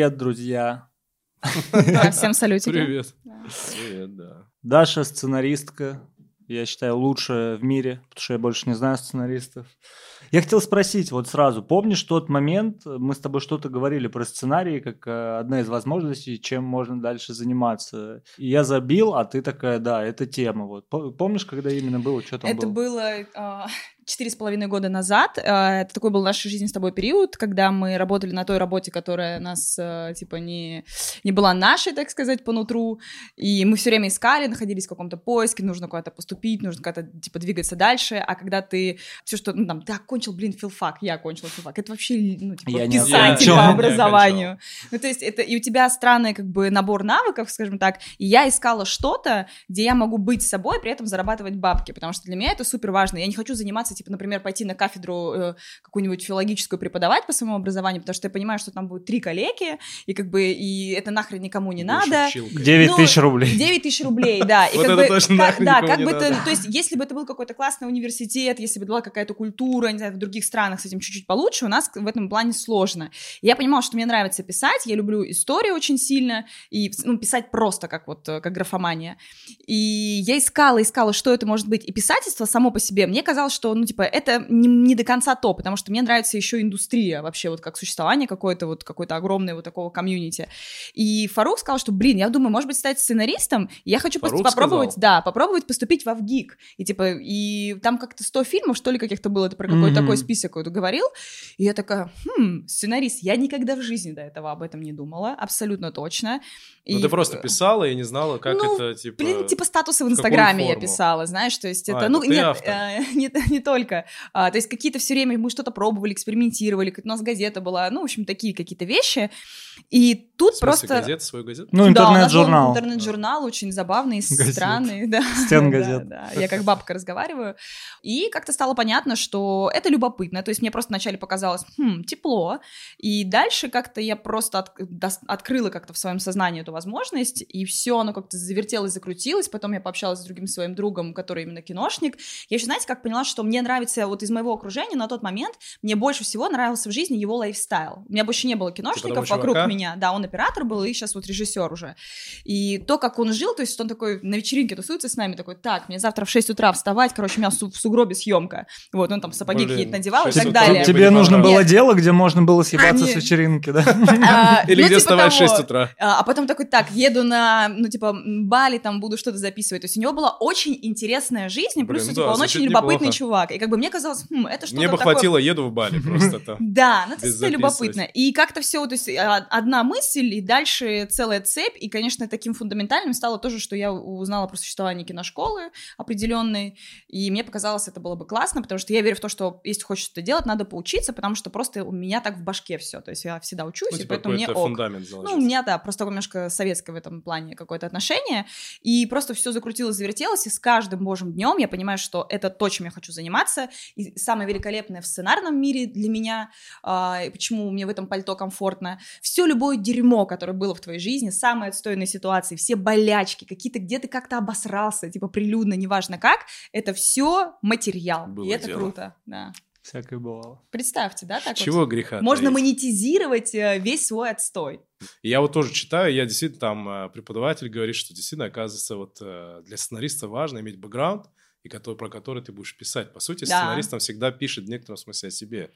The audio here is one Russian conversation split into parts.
Привет, друзья. Да, всем салютики. Привет. Привет, да. Даша сценаристка, я считаю, лучшая в мире, потому что я больше не знаю сценаристов. Я хотел спросить вот сразу, помнишь тот момент, мы с тобой что-то говорили про сценарии, как э, одна из возможностей, чем можно дальше заниматься. И я забил, а ты такая, да, это тема. Вот. По- Помнишь, когда именно было, что там Это было? было а, четыре с половиной года назад. А, Это такой был в нашей жизни с тобой период, когда мы работали на той работе, которая нас, э, типа, не, не была нашей, так сказать, по нутру. И мы все время искали, находились в каком-то поиске, нужно куда-то поступить, нужно куда-то, типа, двигаться дальше. А когда ты все, что, ну, там, ты окончил, блин, филфак, я окончил филфак. Это вообще, ну, типа, Я не писатель окончил. по образованию. Ну, то есть это и у тебя странный как бы набор навыков, скажем так, и я искала что-то, где я могу быть собой, при этом зарабатывать бабки, потому что для меня это супер важно. Я не хочу заниматься, типа, например, пойти на кафедру э, какую-нибудь филологическую преподавать по своему образованию, потому что я понимаю, что там будет три коллеги, и как бы, и это нахрен никому не надо. училкой. 9 Ну, тысяч рублей. 9 тысяч рублей, да. И Вот как это бы, точно как- нахрен да, как бы то есть, если бы это был какой-то классный университет, если бы была какая-то культура, не знаю, в других странах с этим чуть-чуть получше, у нас в этом плане сложно. Я понимала, что мне нравится писать, я люблю историю очень сильно, и ну, писать просто как вот, э, как графомания. И я искала, искала, что это может быть. И писательство само по себе, мне казалось, что, ну, типа, это не, не до конца то, потому что мне нравится еще индустрия вообще, вот как существование какое-то, вот какое-то огромное вот такого комьюнити. И Фарук сказал, что, блин, я думаю, может быть, стать сценаристом, я хочу Фарук попробовать, сказал? да, попробовать поступить в ВГИК. И типа, и там как-то 100 фильмов, что ли, каких-то было, это про какой-то Мгм. такой список вот говорил. И я такая, хм, сценарист, я никогда в жизни до этого об этом не думала, абсолютно точно. Ну, И, ты просто э, писала и не знала, как ну, это, типа... Блин, типа статусы в Инстаграме я писала, знаешь, то есть А, это, это ну, ты нет, э, не, не только, А, то есть какие-то все время мы что-то пробовали, экспериментировали, как у нас газета была, ну, в общем, такие какие-то вещи, и тут В просто... газета, свою газету? Ну, Да, нас был интернет-журнал. интернет-журнал очень забавный, Газет. странный, да. Стенгазет. Да, да, я как бабка разговариваю. И как-то стало понятно, что это любопытно. То есть мне просто вначале показалось, хм, тепло. И дальше как-то я просто от- дос- открыла как-то в своем сознании эту возможность, и все, оно как-то завертелось, закрутилось. Потом я пообщалась с другим своим другом, который именно киношник. Я еще, знаете, как поняла, что мне нравится вот из моего окружения на тот момент, мне больше всего нравился в жизни его лайфстайл. У меня больше не было киношников того вокруг чувака? меня. Да, он оператор был, и сейчас вот режиссер уже. И то, как он жил, то есть он такой на вечеринке тусуется с нами, такой, так, мне завтра в 6 утра вставать, короче, у меня в су- в сугробе съемка. Вот, он там сапоги какие-то надевал и 6 так далее. тебе нужно было дело, где можно было съебаться с вечеринки, да? А, Или ну, где типа вставать в того. 6 утра? А а потом такой, так, еду на, ну, типа, Бали, там буду что-то записывать. То есть у него была очень интересная жизнь, и плюс, Блин, типа, он очень любопытный неплохо. И как бы мне казалось, хм, это что-то Мне бы такое хватило, еду в Бали просто. Да, ну это любопытно. И как-то все, то есть а, одна мысль, и дальше целая цепь. И, конечно, таким фундаментальным стало тоже, что я узнала про существование киношколы определенной. И мне показалось, это было бы классно, потому что я верю в то, что если хочешь что-то делать, надо поучиться, потому что просто у меня так в башке все. То есть я всегда учусь, Ну, и типа поэтому мне ок. Ну, у меня, да, просто немножко советское в этом плане какое-то отношение. И просто все закрутилось, завертелось, и с каждым божьим днем я понимаю, что это то, чем я хочу заниматься. И самое великолепное в сценарном мире для меня, а, и почему мне в этом пальто комфортно, все любое дерьмо, которое было в твоей жизни, самые отстойные ситуации, все болячки, какие-то, где ты как-то обосрался, типа прилюдно, неважно как, это все материал. Было и это дело. круто, да. Всякое бывало. Представьте, да, так Чего вот. греха Можно таить? монетизировать э, весь свой отстой. Я вот тоже читаю, я действительно там э, преподаватель говорит, что действительно, оказывается, вот э, для сценариста важно иметь бэкграунд, и который, про который ты будешь писать. По сути, Да. сценарист там всегда пишет в некотором смысле о себе.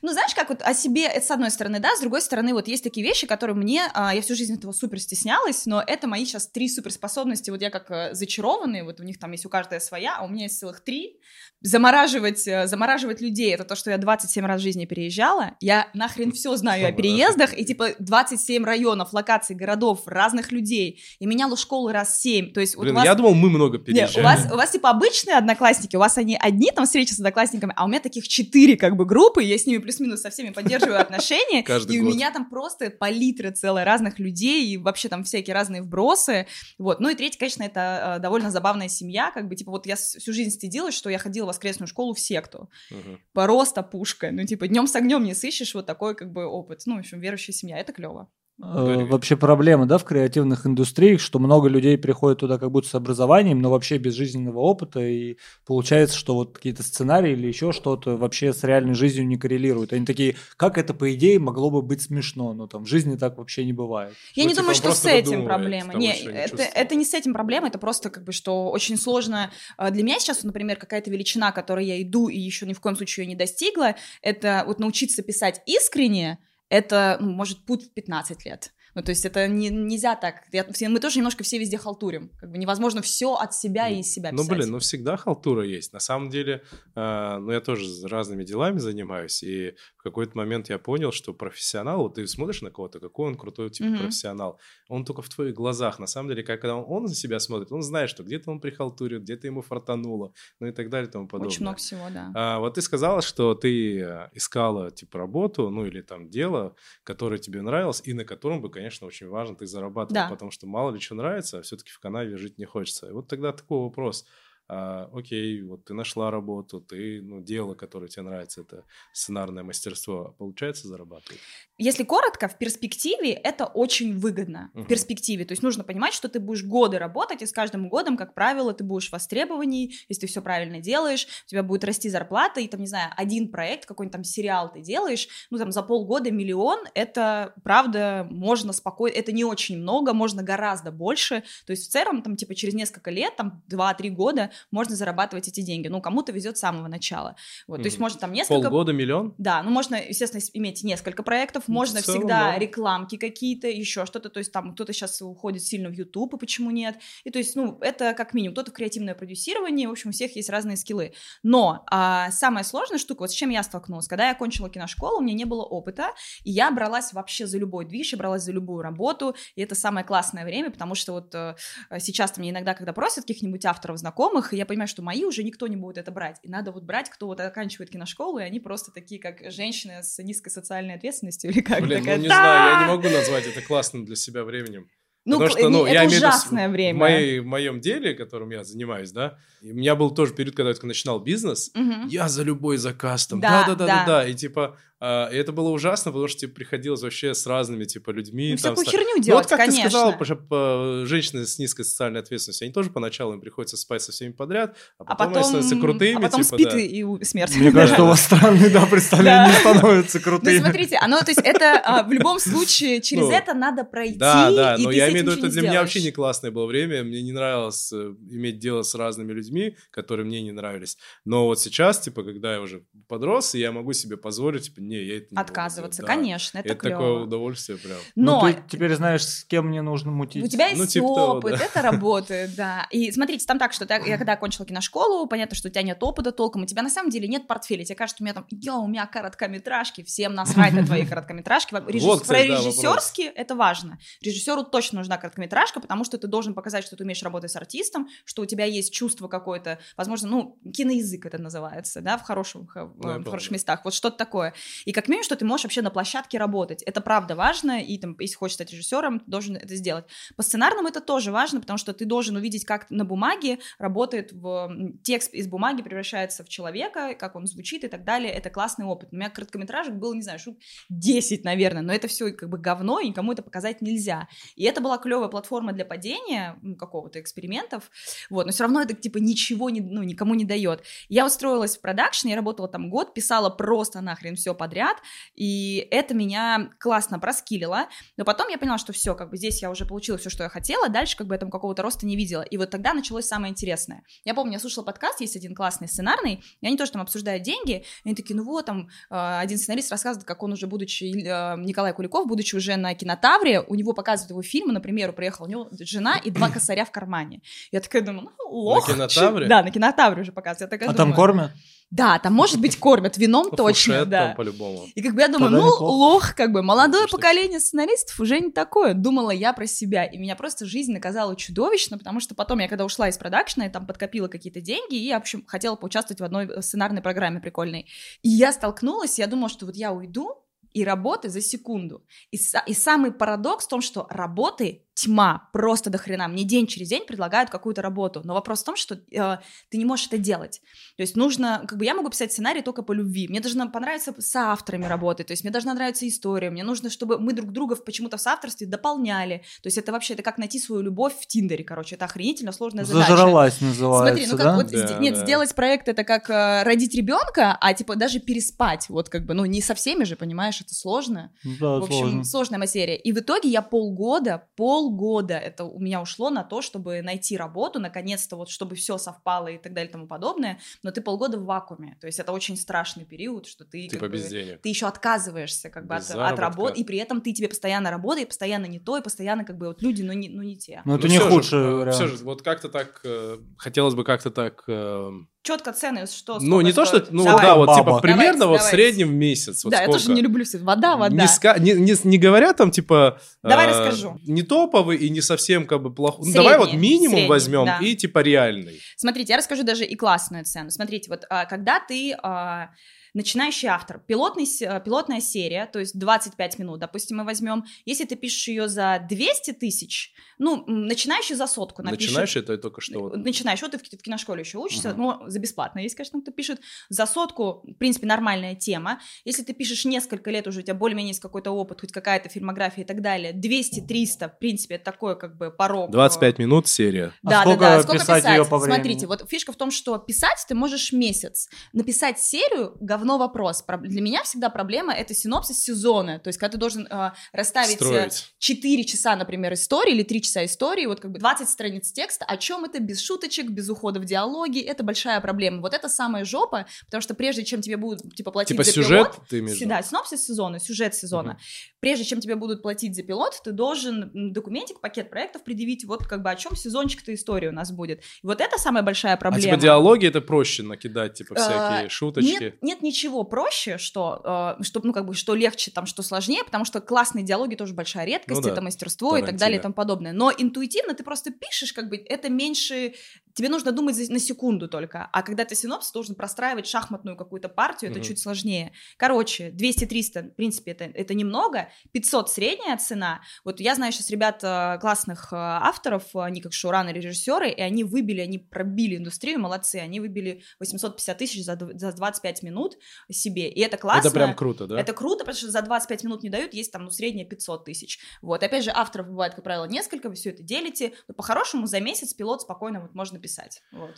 Ну, знаешь, как вот о себе, это с одной стороны, да, с другой стороны, вот есть такие вещи, которые мне, а, я всю жизнь этого супер стеснялась, но это мои сейчас три суперспособности, вот я как зачарованный, вот у них там есть у каждой своя, а у меня есть целых три. Замораживать, э, замораживать людей, это то, что я 27 раз в жизни переезжала, я нахрен все знаю о переездах, и типа 27 районов, локаций, городов, разных людей, и меняла школы раз 7, то есть вот Блин, у вас... я думал, мы много Не, переезжаем. у вас, у вас типа обычные одноклассники, у вас они одни там встречи с одноклассниками, а у меня таких четыре как бы группы, я с ними плюс-минус со всеми поддерживаю отношения, Каждый и у меня там просто палитра целая разных людей, и вообще там всякие разные вбросы, вот. Ну и третье, конечно, это э, довольно забавная семья, как бы, типа, вот я всю жизнь стыдилась, что я ходила в воскресную школу в секту, Мгм. просто пушка, ну типа днем с огнем не сыщешь. Вот такой как бы опыт, ну в общем верующая семья, это клево. Э, вообще проблема, да, в креативных индустриях, что много людей приходят туда как будто с образованием, но вообще без жизненного опыта, и получается, что вот какие-то сценарии или еще что-то вообще с реальной жизнью не коррелируют. Они такие, как это, по идее, могло бы быть смешно, но там в жизни так вообще не бывает. Я ну, не типа думаю, что с этим проблема. Не, это, это не с этим проблема, это просто как бы, что очень сложно. А, для меня сейчас, например, какая-то величина, которой я иду и еще ни в коем случае ее не достигла, это вот научиться писать искренне, это, ну, может, путь в 15 лет. Ну, то есть это не, нельзя так. Я, мы тоже немножко все везде халтурим. Как бы невозможно все от себя и из себя писать. Ну, блин, ну всегда халтура есть. На самом деле, э, ну, я тоже разными делами занимаюсь, и в какой-то момент я понял, что профессионал, вот ты смотришь на кого-то, какой он крутой, типа, mm-hmm. профессионал, он только в твоих глазах. На самом деле, когда он, он за себя смотрит, он знает, что где-то он прихалтурит, где-то ему фартануло, ну и так далее и тому подобное. Очень много всего, да. А, вот ты сказала, что ты э, искала, типа, работу, ну, или там дело, которое тебе нравилось, и на котором бы, конечно, очень важно, ты зарабатывал, да. потому что мало ли что нравится, а все-таки в Канаве жить не хочется. И вот тогда такой вопрос – а, окей, вот ты нашла работу, ты, ну, дело, которое тебе нравится, это сценарное мастерство, получается зарабатывать? Если коротко, в перспективе это очень выгодно. Uh-huh. В перспективе, то есть нужно понимать, что ты будешь годы работать, и с каждым годом, как правило, ты будешь востребованней, если ты все правильно делаешь, у тебя будет расти зарплата, и там, не знаю, один проект, какой-нибудь там сериал ты делаешь, ну, там, за полгода миллион, это, правда, можно спокойно, это не очень много, можно гораздо больше, то есть в целом, там, типа, через несколько лет, там, 2-3 года можно зарабатывать эти деньги. Ну, кому-то везет с самого начала. Вот, mm-hmm. То есть можно там несколько... Полгода, миллион? Да, ну, можно, естественно, иметь несколько проектов, ну, можно целом, всегда да. рекламки какие-то, еще что-то, то есть там кто-то сейчас уходит сильно в YouTube, и почему нет? И то есть, ну, это как минимум, кто-то в креативное продюсирование, в общем, у всех есть разные скиллы. Но а, самая сложная штука, вот с чем я столкнулась, когда я окончила киношколу, у меня не было опыта, и я бралась вообще за любой движ, я бралась за любую работу, и это самое классное время, потому что вот э, сейчас мне иногда, когда просят каких-нибудь авторов знакомых, и я понимаю, что мои уже никто не будет это брать. И надо вот брать, кто вот оканчивает киношколу, и они просто такие, как женщины с низкой социальной ответственностью или как. Блин, такая, ну не знаю, я не могу назвать это классным для себя временем. Ну, Потому что, ну, это я ужасное имею время. В, моей, в моем деле, которым я занимаюсь, да, у меня был тоже период, когда я только начинал бизнес, угу. я за любой заказ там, да-да-да-да, и типа и это было ужасно, потому что типа, приходилось вообще с разными типа людьми. Ну, там, всякую херню делать, ну, вот как конечно. ты сказала, по, по, женщины с низкой социальной ответственностью, они тоже поначалу им приходится спать со всеми подряд, а потом, а потом они становятся крутыми. А потом типа, спит да. и, и смерть. Мне кажется, у вас странные, да, представления становятся крутыми. Ну, смотрите, оно, то есть это а, в любом случае, через ну, это надо пройти, Да, да, но я имею в виду, это для меня вообще не классное было время, мне не нравилось э, иметь дело с разными людьми, которые мне не нравились. Но вот сейчас, типа, когда я уже подрос, я могу себе позволить, типа, не, я это не отказываться, да. конечно, это, это клево. такое удовольствие прям. Но ну, ты теперь знаешь, с кем мне нужно мутить. У тебя есть ну, типа опыт, того, да. это работает, да. И смотрите, там так, что ты, я когда окончила киношколу, понятно, что у тебя нет опыта толком, у тебя на самом деле нет портфеля, тебе кажется, у меня там, я у меня короткометражки, всем насрать на твои короткометражки. Режисс... Про режиссерские это важно. Режиссеру точно нужна короткометражка, потому что ты должен показать, что ты умеешь работать с артистом, что у тебя есть чувство какое-то, возможно, ну, киноязык это называется, да, в, хороших, в хороших местах, вот что-то такое. И как минимум, что ты можешь вообще на площадке работать. Это правда важно, и там, если хочешь стать режиссером, ты должен это сделать. По сценарному это тоже важно, потому что ты должен увидеть, как на бумаге работает в... текст из бумаги превращается в человека, как он звучит и так далее. Это классный опыт. У меня короткометражек было, не знаю, штук 10, наверное, но это все как бы говно, и никому это показать нельзя. И это была клевая платформа для падения, ну, какого-то экспериментов, вот, но все равно это типа ничего не, ну, никому не дает. Я устроилась в продакшн, я работала там год, писала просто нахрен все подряд, и это меня классно проскилило, но потом я поняла, что все, как бы здесь я уже получила все, что я хотела, дальше как бы этому какого-то роста не видела, и вот тогда началось самое интересное. Я помню, я слушала подкаст, есть один классный сценарный, и они тоже там обсуждают деньги, и они такие, ну вот, там, э, один сценарист рассказывает, как он уже, будучи, э, Николай Куликов, будучи уже на кинотавре, у него показывают его фильмы, например, приехал у него жена и два косаря в кармане. Я такая думаю, ну, лох. На кинотавре? Да, на кинотавре уже показывают. Я такая а думаю, там кормят? Да, там, может быть, кормят вином точно, да. По-любому. И как бы я думаю, ну, лох, как бы, молодое поколение сценаристов уже не такое. Думала я про себя, и меня просто жизнь наказала чудовищно, потому что потом я, когда ушла из продакшна, я там подкопила какие-то деньги, и я, в общем, хотела поучаствовать в одной сценарной программе прикольной. И я столкнулась, я думала, что вот я уйду, и работы за секунду. И, и самый парадокс в том, что работы тьма, просто до хрена. Мне день через день предлагают какую-то работу. Но вопрос в том, что э, ты не можешь это делать. То есть нужно, как бы я могу писать сценарий только по любви. Мне должно понравиться с авторами работать, то есть мне должна нравиться история, мне нужно, чтобы мы друг друга почему-то в соавторстве дополняли. То есть это вообще, это как найти свою любовь в Тиндере, короче, это охренительно сложная задача. Зажралась называется, Смотри, ну как да? вот, Да, нет, да. сделать проект это как э, родить ребенка, а типа даже переспать, вот как бы, ну не со всеми же, понимаешь, это сложно. Да, В общем, сложно. сложная материя. И в итоге я полгода, полгода это у меня ушло на то, чтобы найти работу, наконец-то, вот чтобы все совпало и так далее и тому подобное. Но ты полгода в вакууме. То есть это очень страшный период, что ты Типа как бы, без денег. ты еще отказываешься как бы Без от, от работы, и при этом ты тебе постоянно работа, и постоянно не то, и постоянно как бы вот люди, ну не, ну не те. Ну, это не худший вариант. Все же, вот как-то так, э, хотелось бы как-то так... э, Четко цены, что ну, сколько не то, что... Ну, Давай. да, вот Баба. типа примерно Давайте, вот в давайте. среднем в месяц. Вот да, я тоже сколько? не люблю все. Вода, вода. Не, ска- не, не, не говоря там, типа... Давай э, расскажу. Не топовый и не совсем как бы плохой. Ну, давай вот минимум средний, возьмем да. и типа реальный. Смотрите, я расскажу даже и классную цену. Смотрите, вот а, когда ты а, начинающий автор, пилотный, а, пилотная серия, то есть 25 минут, допустим, мы возьмем, если ты пишешь ее за 200 тысяч, ну, начинающий за сотку напишет. Начинаешь это только что. Начинаешь, вот ты в в киношколе еще учишься, Мгм. но за бесплатно есть, конечно, кто пишет. За сотку, в принципе, нормальная тема. Если ты пишешь несколько лет уже, у тебя более-менее есть какой-то опыт, хоть какая-то фильмография и так далее, 200-300, в принципе, это такой как бы порог. э, 25 минут серия. А Да, сколько да, да. Сколько писать писать? её по времени? Смотрите, вот фишка в том, что писать ты можешь месяц. Написать серию говно вопрос. Про- Для меня всегда проблема это синопсис сезона. То есть, когда ты должен э, расставить Строить. 4 часа, например, истории или 3 часа истории, вот как бы 20 страниц текста, о чем это, без шуточек, без ухода в диалоги, это большая проблема. Вот это самая жопа, потому что прежде чем тебе будут, типа, платить Типа за сюжет пилот, ты имеешь да, синопсис сезона, сюжет сезона. Мгм. Прежде чем тебе будут платить за пилот, ты должен документик, пакет проектов предъявить, вот как бы о чем сезончик-то история у нас будет. И вот это самая большая А проблема. типа диалоги это проще накидать, типа Э, всякие шуточки. Нет, нет ничего проще, что, э, что, ну, как бы, что легче, там, что сложнее, потому что классные диалоги тоже большая редкость, Ну да, это мастерство и так Тарантино. далее и тому подобное. Но интуитивно ты просто пишешь, как бы, это меньше... Тебе нужно думать на секунду только. А когда ты синопсис, должен простраивать шахматную какую-то партию, это Мгм. чуть сложнее. Короче, 200-300, в принципе, это, это немного. 500 средняя цена. Вот я знаю сейчас ребят э, классных э, авторов, они как шоураннеры, режиссеры, и они выбили, они пробили индустрию, молодцы, они выбили 850 тысяч за, за 25 минут себе, и это классно. Это прям круто, да? Это круто, потому что за 25 минут не дают, есть там, ну, средняя 500 тысяч. Вот, опять же, авторов бывает, как правило, несколько, вы все это делите, но по-хорошему за месяц пилот спокойно вот можно писать. Вот.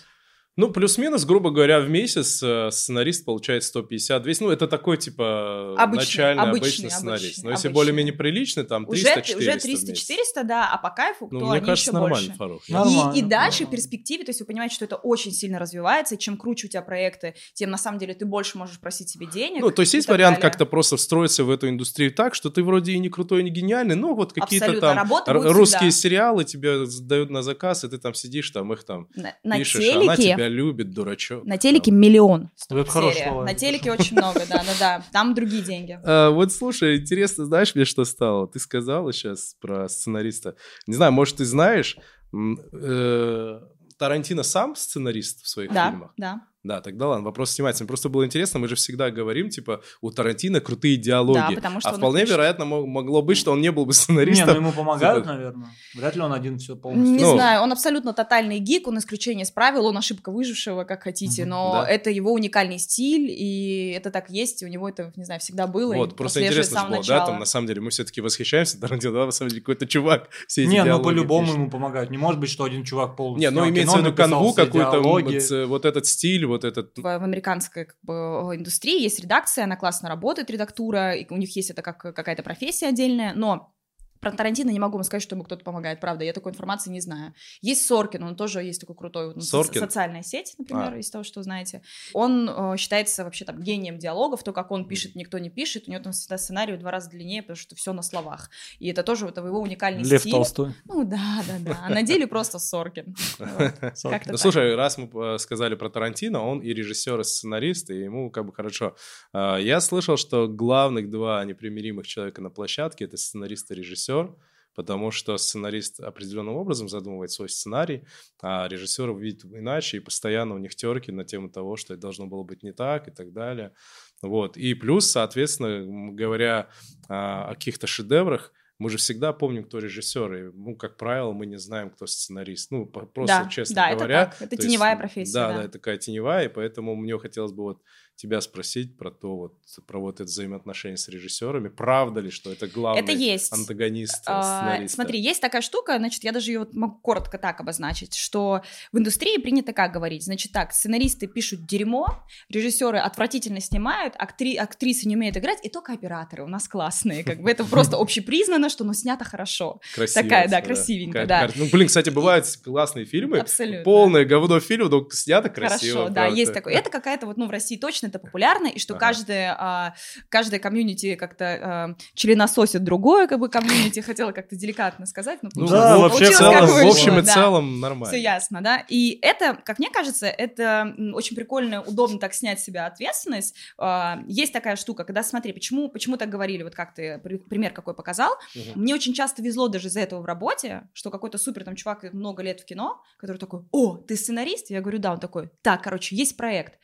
Ну, плюс-минус, грубо говоря, в месяц э, сценарист получает 150-200. Ну, это такой, типа, Обычный, начальный, обычный, обычный, сценарист. обычный, Но если обычный. более-менее приличный, там 300-400 Уже, уже в месяц. 300-400, да, а по кайфу, Ну, то мне они кажется, еще нормально, больше. Фарух. Нормально, И, и дальше в нормально. перспективе, то есть вы понимаете, что это очень сильно развивается, и чем круче у тебя проекты, тем на самом деле ты больше можешь просить себе денег. Ну, то есть есть вариант далее. как-то просто встроиться в эту индустрию так, что ты вроде и не крутой, и не гениальный, но вот какие-то Абсолютно, там русские всегда. сериалы тебе дают на заказ, и ты там сидишь, там их там На, на пишешь, а она телеке, тебя любит, дурачок. на телеке миллион Ну, это хорошее серия. слово. На телеке очень много, да-да-да. Там другие деньги. А, вот слушай, интересно, знаешь, мне что стало? Ты сказала сейчас про сценариста. Не знаю, может, ты знаешь, э, Тарантино сам сценарист в своих Да, фильмах? да. Да, тогда ладно, вопрос снимается. Мне просто было интересно, мы же всегда говорим, типа, у Тарантино крутые диалоги. Да, потому что а он вполне пишет. вероятно мо- могло быть, что он не был бы Не, сценаристом. ну ему помогают, Типа- наверное. Вряд ли он один все полностью. Не Ну. знаю, он абсолютно тотальный гик, он исключение из правил, он ошибка выжившего, как хотите, Мгм, но да. это его уникальный стиль, и это так есть, и у него это, не знаю, всегда было. Вот, просто интересно же было, да, начала. там на самом деле мы все-таки восхищаемся Тарантино, да, на самом деле какой-то чувак все эти Не, ну по-любому ему помогают. Не может быть, что один чувак полностью. Не, ну имеется в виду канву ц- вот этот стиль, вот этот... в, в американской как бы, индустрии есть редакция, она классно работает, редактура, и у них есть это как какая-то профессия отдельная, но про Тарантино не могу вам сказать, что ему кто-то помогает, правда, я такой информации не знаю. Есть Соркин, он тоже есть такой крутой, вот, ну, со- Соркин? социальная сеть, например, А. из того, что знаете. Он э, считается вообще там гением диалогов, то, как он пишет, никто не пишет, у него там всегда сценарий в два раза длиннее, потому что все на словах. И это тоже вот его уникальный Лев стиль. Толстой. Ну да, да, да. А на деле просто Соркин. Ну, слушай, раз мы э, сказали про Тарантино, он и режиссер, и сценарист, и ему как бы хорошо. А, Я слышал, что главных два непримиримых человека на площадке — это сценарист и режиссер, потому что сценарист определенным образом задумывает свой сценарий, а режиссер видит иначе, и постоянно у них терки на тему того, что это должно было быть не так и так далее. Вот. И плюс, соответственно, говоря а, о каких-то шедеврах, мы же всегда помним, кто режиссер, и, ну, как правило, мы не знаем, кто сценарист. Ну, просто, да, честно да, говоря. Это, так. это теневая есть, профессия. Да, да, да, это такая теневая, и поэтому мне хотелось бы вот тебя спросить про то, вот, про вот это взаимоотношение с режиссерами. Правда ли, что это главный это есть. антагонист а, Смотри, есть такая штука, значит, я даже ее могу коротко так обозначить, что в индустрии принято как говорить, значит так, сценаристы пишут дерьмо, режиссеры отвратительно снимают, актри актрисы не умеют играть, и только операторы у нас классные, как бы это просто общепризнано, что ну снято хорошо. Красиво. Такая, да, красивенько, да. Ну, блин, кстати, бывают классные фильмы, полное говно фильм, но снято красиво. Хорошо, да, есть такое. Это какая-то вот, ну, в России точно достаточно это популярно, и что ага. каждое, а, каждое комьюнити как-то а, членососит другое как бы комьюнити, хотела как-то деликатно сказать, но ну, да, вообще в, целом, в общем и да. целом нормально. Все ясно, да, и это, как мне кажется, это очень прикольно, удобно так снять с себя ответственность. А, есть такая штука, когда, смотри, почему, почему так говорили, вот как ты пример какой показал, угу. мне очень часто везло даже из-за этого в работе, что какой-то супер там чувак много лет в кино, который такой, о, ты сценарист? Я говорю, да, он такой, так, короче, есть проект.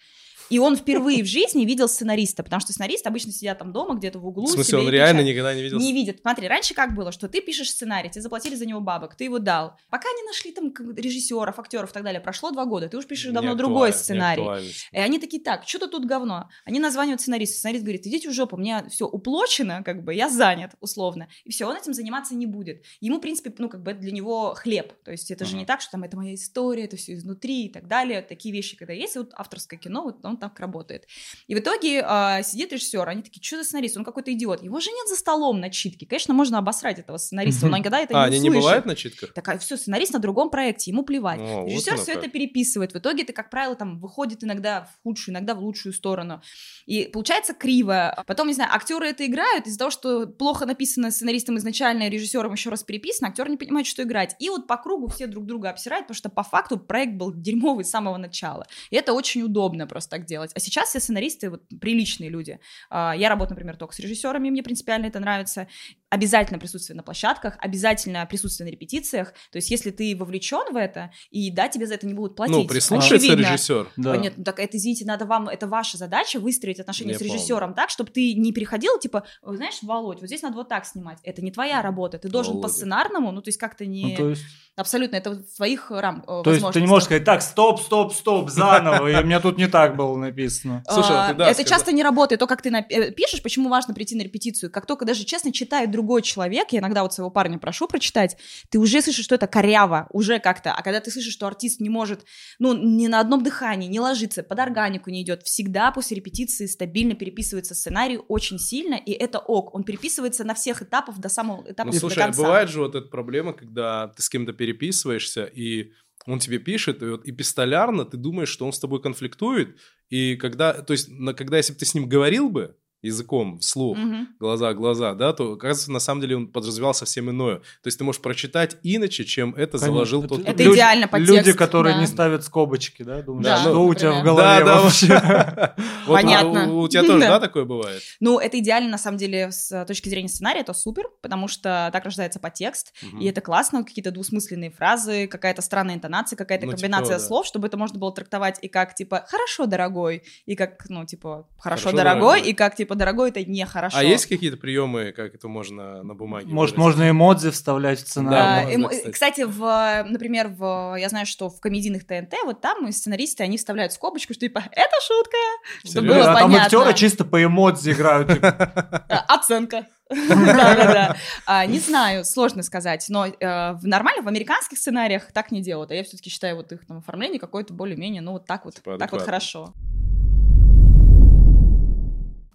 И он впервые в жизни видел сценариста, потому что сценаристы обычно сидят там дома, где-то в углу. В смысле, он реально никогда не видел? Не видит. Смотри, раньше как было, что ты пишешь сценарий, тебе заплатили за него бабок, ты его дал. Пока не нашли там режиссеров, актеров и так далее, прошло два года, ты уже пишешь давно другой сценарий. И они такие, так, что-то тут говно. Они названивают сценаристу. Сценарист говорит, идите в жопу, мне все уплочено, как бы, я занят, условно. И все, он этим заниматься не будет. Ему, в принципе, ну, как бы для него хлеб. То есть это uh-huh. же не так, что там это моя история, это все изнутри и так далее. Такие вещи, когда есть, вот авторское кино, вот он так работает. И в итоге э, сидит режиссер, они такие, что за сценарист? Он какой-то идиот. Его же нет за столом начитки. Конечно, можно обосрать этого сценариста, он никогда это а, не они услышит. не бывают на читках? Такая, все, сценарист на другом проекте, ему плевать. Режиссер все это переписывает. В итоге это, как правило, там выходит иногда в худшую, иногда в лучшую сторону. И получается криво. Потом, не знаю, актеры это играют из-за того, что плохо написано сценаристом изначально, режиссером еще раз переписано, актер не понимает, что играть. И вот по кругу все друг друга обсирают, потому что по факту проект был дерьмовый с самого начала. И это очень удобно просто так делать. А сейчас все сценаристы вот приличные люди. А, я работаю, например, только с режиссерами, мне принципиально это нравится. Обязательно присутствие на площадках, обязательно присутствие на репетициях. То есть, если ты вовлечен в это, и да, тебе за это не будут платить. Ну, прислушается режиссер. Да. Нет, ну так это, извините, надо вам, это ваша задача выстроить отношения я с режиссером помню. так, чтобы ты не приходил, типа, знаешь, Володь, вот здесь надо вот так снимать. Это не твоя работа. Ты должен Володя. по сценарному, ну, то есть как-то не... Ну, то есть... Абсолютно, это в твоих рам э, То есть ты не можешь сказать, так, стоп, стоп, стоп, заново, и у меня тут не так было написано. Слушай, а, да, Это часто не работает. То, как ты э, пишешь, почему важно прийти на репетицию. Как только даже честно читает другой человек, я иногда вот своего парня прошу прочитать, ты уже слышишь, что это коряво, уже как-то. А когда ты слышишь, что артист не может, ну, ни на одном дыхании, не ложится, под органику не идет, всегда после репетиции стабильно переписывается сценарий очень сильно, и это ок. Он переписывается на всех этапах до самого этапа ну, слушай, до конца. бывает же вот эта проблема, когда ты с кем-то переписываешь, переписываешься, и он тебе пишет, и, вот, и пистолярно ты думаешь, что он с тобой конфликтует, и когда, то есть, на, когда, если бы ты с ним говорил бы, языком вслух, угу. глаза глаза, да, то, кажется, на самом деле он подразумевал совсем иное. То есть ты можешь прочитать иначе, чем это Конечно. заложил тот... Это люди, идеально по Люди, тексту, которые да. не ставят скобочки, да, думают, да. что ну, у тебя в голове да, вообще. Понятно. У тебя тоже, да, такое бывает? Ну, это идеально, на самом деле, с точки зрения сценария, это супер, потому что так рождается подтекст, и это классно, какие-то двусмысленные фразы, какая-то странная интонация, какая-то ну, типа, комбинация слов, чтобы это можно было трактовать и как, типа, «хорошо, дорогой», и как, ну, типа, «хорошо, дорогой», и как, типа, «дорогой, это не хорошо. А есть какие-то приемы, как это можно на бумаге? Может, выразить? можно эмодзи вставлять в сценарий? Да, можно, кстати. кстати, в, например, в, я знаю, что в комедийных ТНТ, вот там сценаристы, они вставляют скобочку, что типа, это шутка, чтобы было а понятно. там актеры чисто по эмодзи играют. Типа. Оценка. Да-да-да. А, не знаю, сложно сказать, но э, в нормально в американских сценариях так не делают. А я все-таки считаю вот их там оформление какое-то более-менее, ну вот так вот, типа так вот хорошо.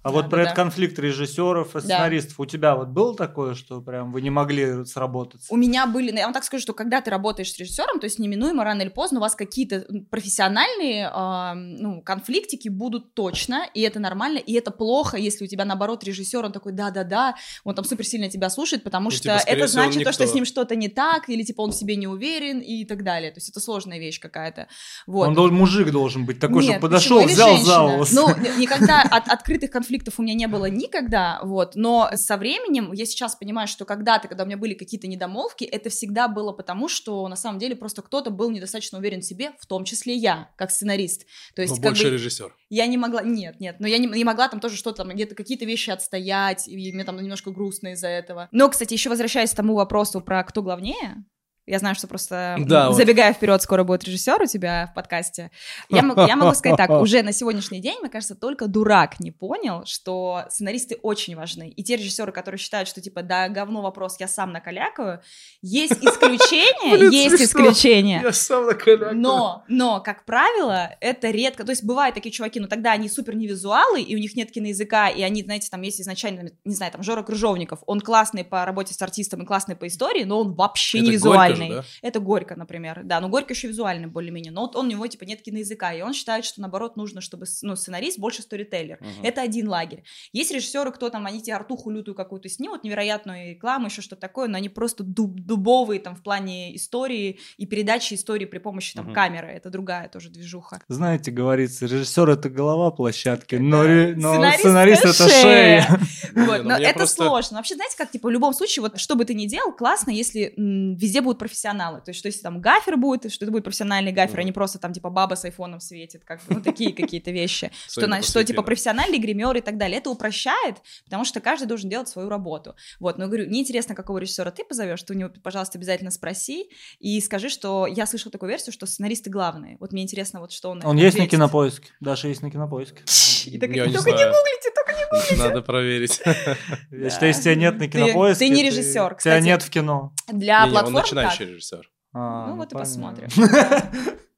А да, вот да, про да. этот конфликт режиссеров и сценаристов, да. у тебя вот было такое, что прям вы не могли сработаться? У меня были, я вам так скажу, что когда ты работаешь с режиссером, то есть неминуемо рано или поздно у вас какие-то профессиональные э, ну, конфликтики будут точно, и это нормально, и это плохо, если у тебя наоборот режиссер, он такой, да-да-да, он там супер сильно тебя слушает, потому ну, что типа, это значит то, что с ним что-то не так, или типа он в себе не уверен и так далее. То есть это сложная вещь какая-то. Вот. Он должен, мужик должен быть такой, Нет, чтобы подошел, взял за волосы. Ну, никогда от открытых конфликтов конфликтов у меня не было никогда, вот, но со временем я сейчас понимаю, что когда-то, когда у меня были какие-то недомолвки, это всегда было потому, что на самом деле просто кто-то был недостаточно уверен в себе, в том числе я, как сценарист. То есть, но как больше бы, режиссер. Я не могла, нет, нет, но я не, не могла там тоже что-то, где-то какие-то вещи отстоять, и мне там немножко грустно из-за этого. Но, кстати, еще возвращаясь к тому вопросу про кто главнее, я знаю, что просто Да, вот. забегая вперед, скоро будет режиссер у тебя в подкасте. Я, мог- я могу сказать так, уже на сегодняшний день, мне кажется, только дурак не понял, что сценаристы очень важны. И те режиссеры, которые считают, что типа, да, говно вопрос, я сам накалякаю, есть исключения, есть смешно. исключения. Я сам накалякаю. Но, но, как правило, это редко. То есть бывают такие чуваки, но тогда они супер невизуалы, и у них нет киноязыка, и они, знаете, там есть изначально, не знаю, там, Жора Крыжовников, он классный по работе с артистом и классный по истории, но он вообще не Горько визуальный. же, да? Это Горько, например, да, но Горько еще визуальный более-менее, но вот он, у него, типа, нет киноязыка, и он считает, что, наоборот, нужно, чтобы, ну, сценарист больше сторителлер. Мгм. Это один лагерь. Есть режиссеры, кто там, они тебе артуху лютую какую-то снимут, невероятную рекламу, еще что-то такое, но они просто дуб- дубовые там в плане истории и передачи истории при помощи там Мгм. камеры. Это другая тоже движуха. Знаете, говорится, режиссер это голова площадки, но, ре- но Сценарист сценарист, это шея. шея. Вот, ну, но это просто- сложно. Вообще, знаете, как, типа, в любом случае, вот что бы ты ни делал, классно, если м, везде будут профессионалы. То есть, что если там гафер будет, что это будет профессиональный гафер, а Мгм. не просто там, типа, баба с айфоном светит, как ну, такие какие-то вещи. Что, на- что, типа, профессиональный гример и так далее. Это упрощает, потому что каждый должен делать свою работу. Вот, но говорю, мне интересно, какого режиссера ты позовешь, ты у него, пожалуйста, обязательно спроси и скажи, что я слышала такую версию, что сценаристы главные. Вот мне интересно, вот что он Он есть на кинопоиске. Даша есть на кинопоиске. И так, только не гуглите, только Надо проверить. Я считаю, если тебя нет на кинопоиске, ты не режиссер, Тебя кстати. нет в кино. Для Не-не, он начинающий режиссер. А, Ну вот и понятно. посмотрим.